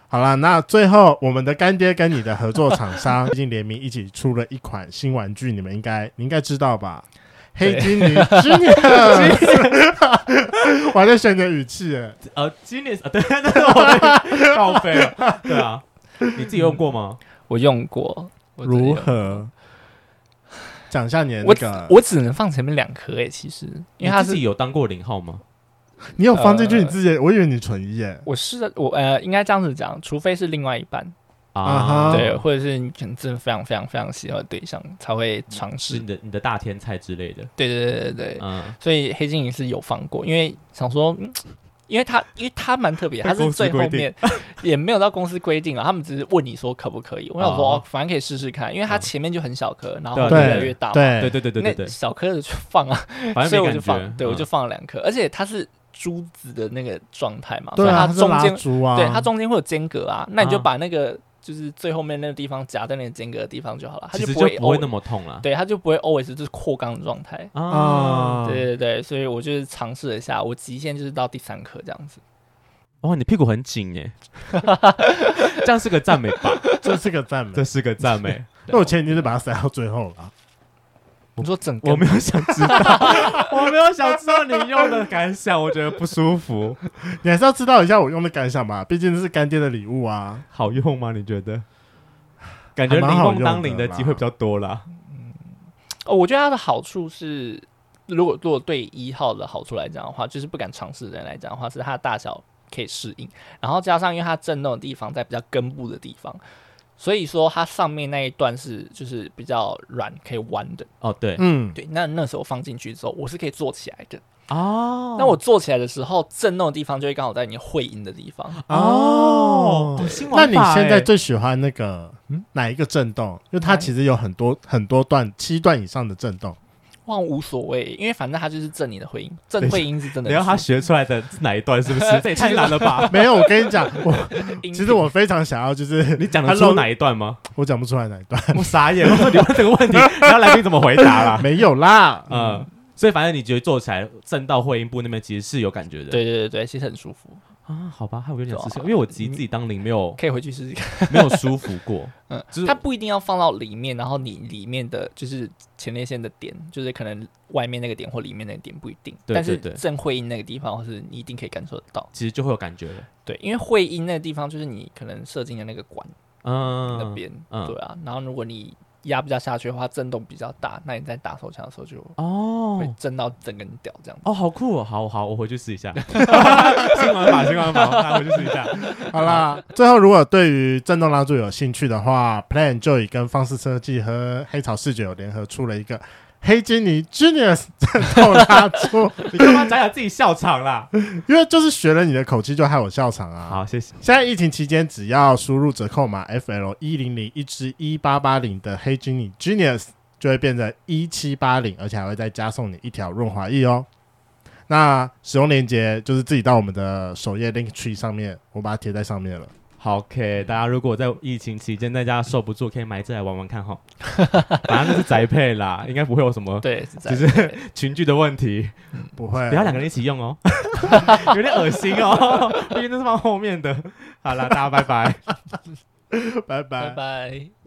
A: 好了，那最后我们的干爹跟你的合作厂商 最近联名一起出了一款新玩具，你们应该你应该知道吧？黑金女 Genius，我还在选择语气，
B: 呃，Genius 啊，对，那是我的报废了，对啊。你自己用过吗？
C: 我用过，
A: 如何？讲一下你的
C: 那个，我只能放前面两颗诶，其实，因为他
B: 自己有当过零号吗？
A: 你有放进去你自己？我以为你纯一耶。
C: 我是我呃，应该这样子讲，除非是另外一半啊，对，或者是你可能真的非常非常非常喜欢的对象才会尝试。
B: 你的你的大天菜之类的。
C: 对对对对对，嗯，所以黑精灵是有放过，因为想说。因为他，因为他蛮特别，他是最后面也没有到公司规定了，他们只是问你说可不可以。我想说，哦，反正可以试试看，因为他前面就很小颗，然后越来越大嘛。
A: 对。
B: 对对对对
C: 对，小颗的就放啊，所以我就放，对我就放了两颗，而且它是珠子的那个状态嘛，所以它中间对它中间会有间隔啊，那你就把那个。就是最后面那个地方夹在那个间隔的地方就好了，它就不会
B: 不会那么痛了。
C: 对，它就不会 always 就是扩肛的状态啊。对对对，所以我就是尝试了一下，我极限就是到第三颗这样子。
B: 哦，你屁股很紧耶，这样是个赞美吧？
A: 这是个赞美，
B: 这是个赞美。
A: 那我前提是把它塞到最后了。
C: 你说整个
B: 我没有想知道，我没有想知道你用的感想，我觉得不舒服。
A: 你还是要知道一下我用的感想吧，毕竟这是干爹的礼物啊。
B: 好用吗？你觉得？感觉灵凤当零的机会比较多啦。
C: 嗯，哦，我觉得它的好处是，如果如果对一号的好处来讲的话，就是不敢尝试的人来讲的话，是它的大小可以适应，然后加上因为它震动的地方在比较根部的地方。所以说它上面那一段是就是比较软，可以弯的。
B: 哦，对，
A: 嗯，
C: 对。那那时候放进去之后，我是可以坐起来的。
B: 哦，
C: 那我坐起来的时候，震动的地方就会刚好在你会阴的地方。
A: 哦，那你现在最喜欢那个嗯哪一个震动？因为它其实有很多很多段，七段以上的震动。
C: 哇，无所谓，因为反正他就是正你的会音，正会音是真的。
B: 然后他学出来的是哪一段？是不是？这也太难了吧？
A: 没有，我跟你讲，我 其实我非常想要，就是
B: 你讲得出哪一段吗？
A: 我讲不出来哪一段，
B: 我傻眼。我说你问这个问题，然后来宾怎么回答啦？
A: 没有啦，
B: 嗯。所以反正你觉得坐起来正到会音部那边其实是有感觉的，
C: 对对对对，其实很舒服
B: 啊。好吧，还有点事情，因为我自己自己当零没有，
C: 可以回去试试看，
B: 没有舒服过。
C: 嗯，它不一定要放到里面，然后你里面的就是前列腺的点，就是可能外面那个点或里面那个点不一定，但是正会阴那个地方，或是你一定可以感受得到，
B: 其实就会有感觉了。
C: 对，因为会阴那个地方就是你可能射精的那个管，嗯，那边，对啊。然后如果你压比较下去的话，震动比较大，那你在打手枪的时候就哦，会震到整根屌这样子
B: 哦，好酷哦，好好，我回去试一下。新玩法，新玩法，我回去试一下。
A: 好啦，最后如果对于震动拉住有兴趣的话，Play and Joy 跟方式设计和黑草视觉有联合出了一个。黑金尼 Genius 战斗拉住，
B: 你干嘛讲讲自己笑场啦？
A: 因为就是学了你的口气，就害我笑场啊！
B: 好，谢谢。
A: 现在疫情期间，只要输入折扣码 F L 一零零一支一八八零的黑金尼 Genius 就会变成一七八零，而且还会再加送你一条润滑液哦。那使用链接就是自己到我们的首页 Link Tree 上面，我把它贴在上面了。
B: 好，OK，大家如果在疫情期间在家受不住，可以买这来玩玩看哈。反正那是宅配啦，应该不会有什么，
C: 对，
B: 只是 群聚的问题，
A: 不会，
B: 不要两个人一起用哦，有点恶心哦，毕竟都是放后面的。好了，大家拜拜，
A: 拜拜，
C: 拜拜。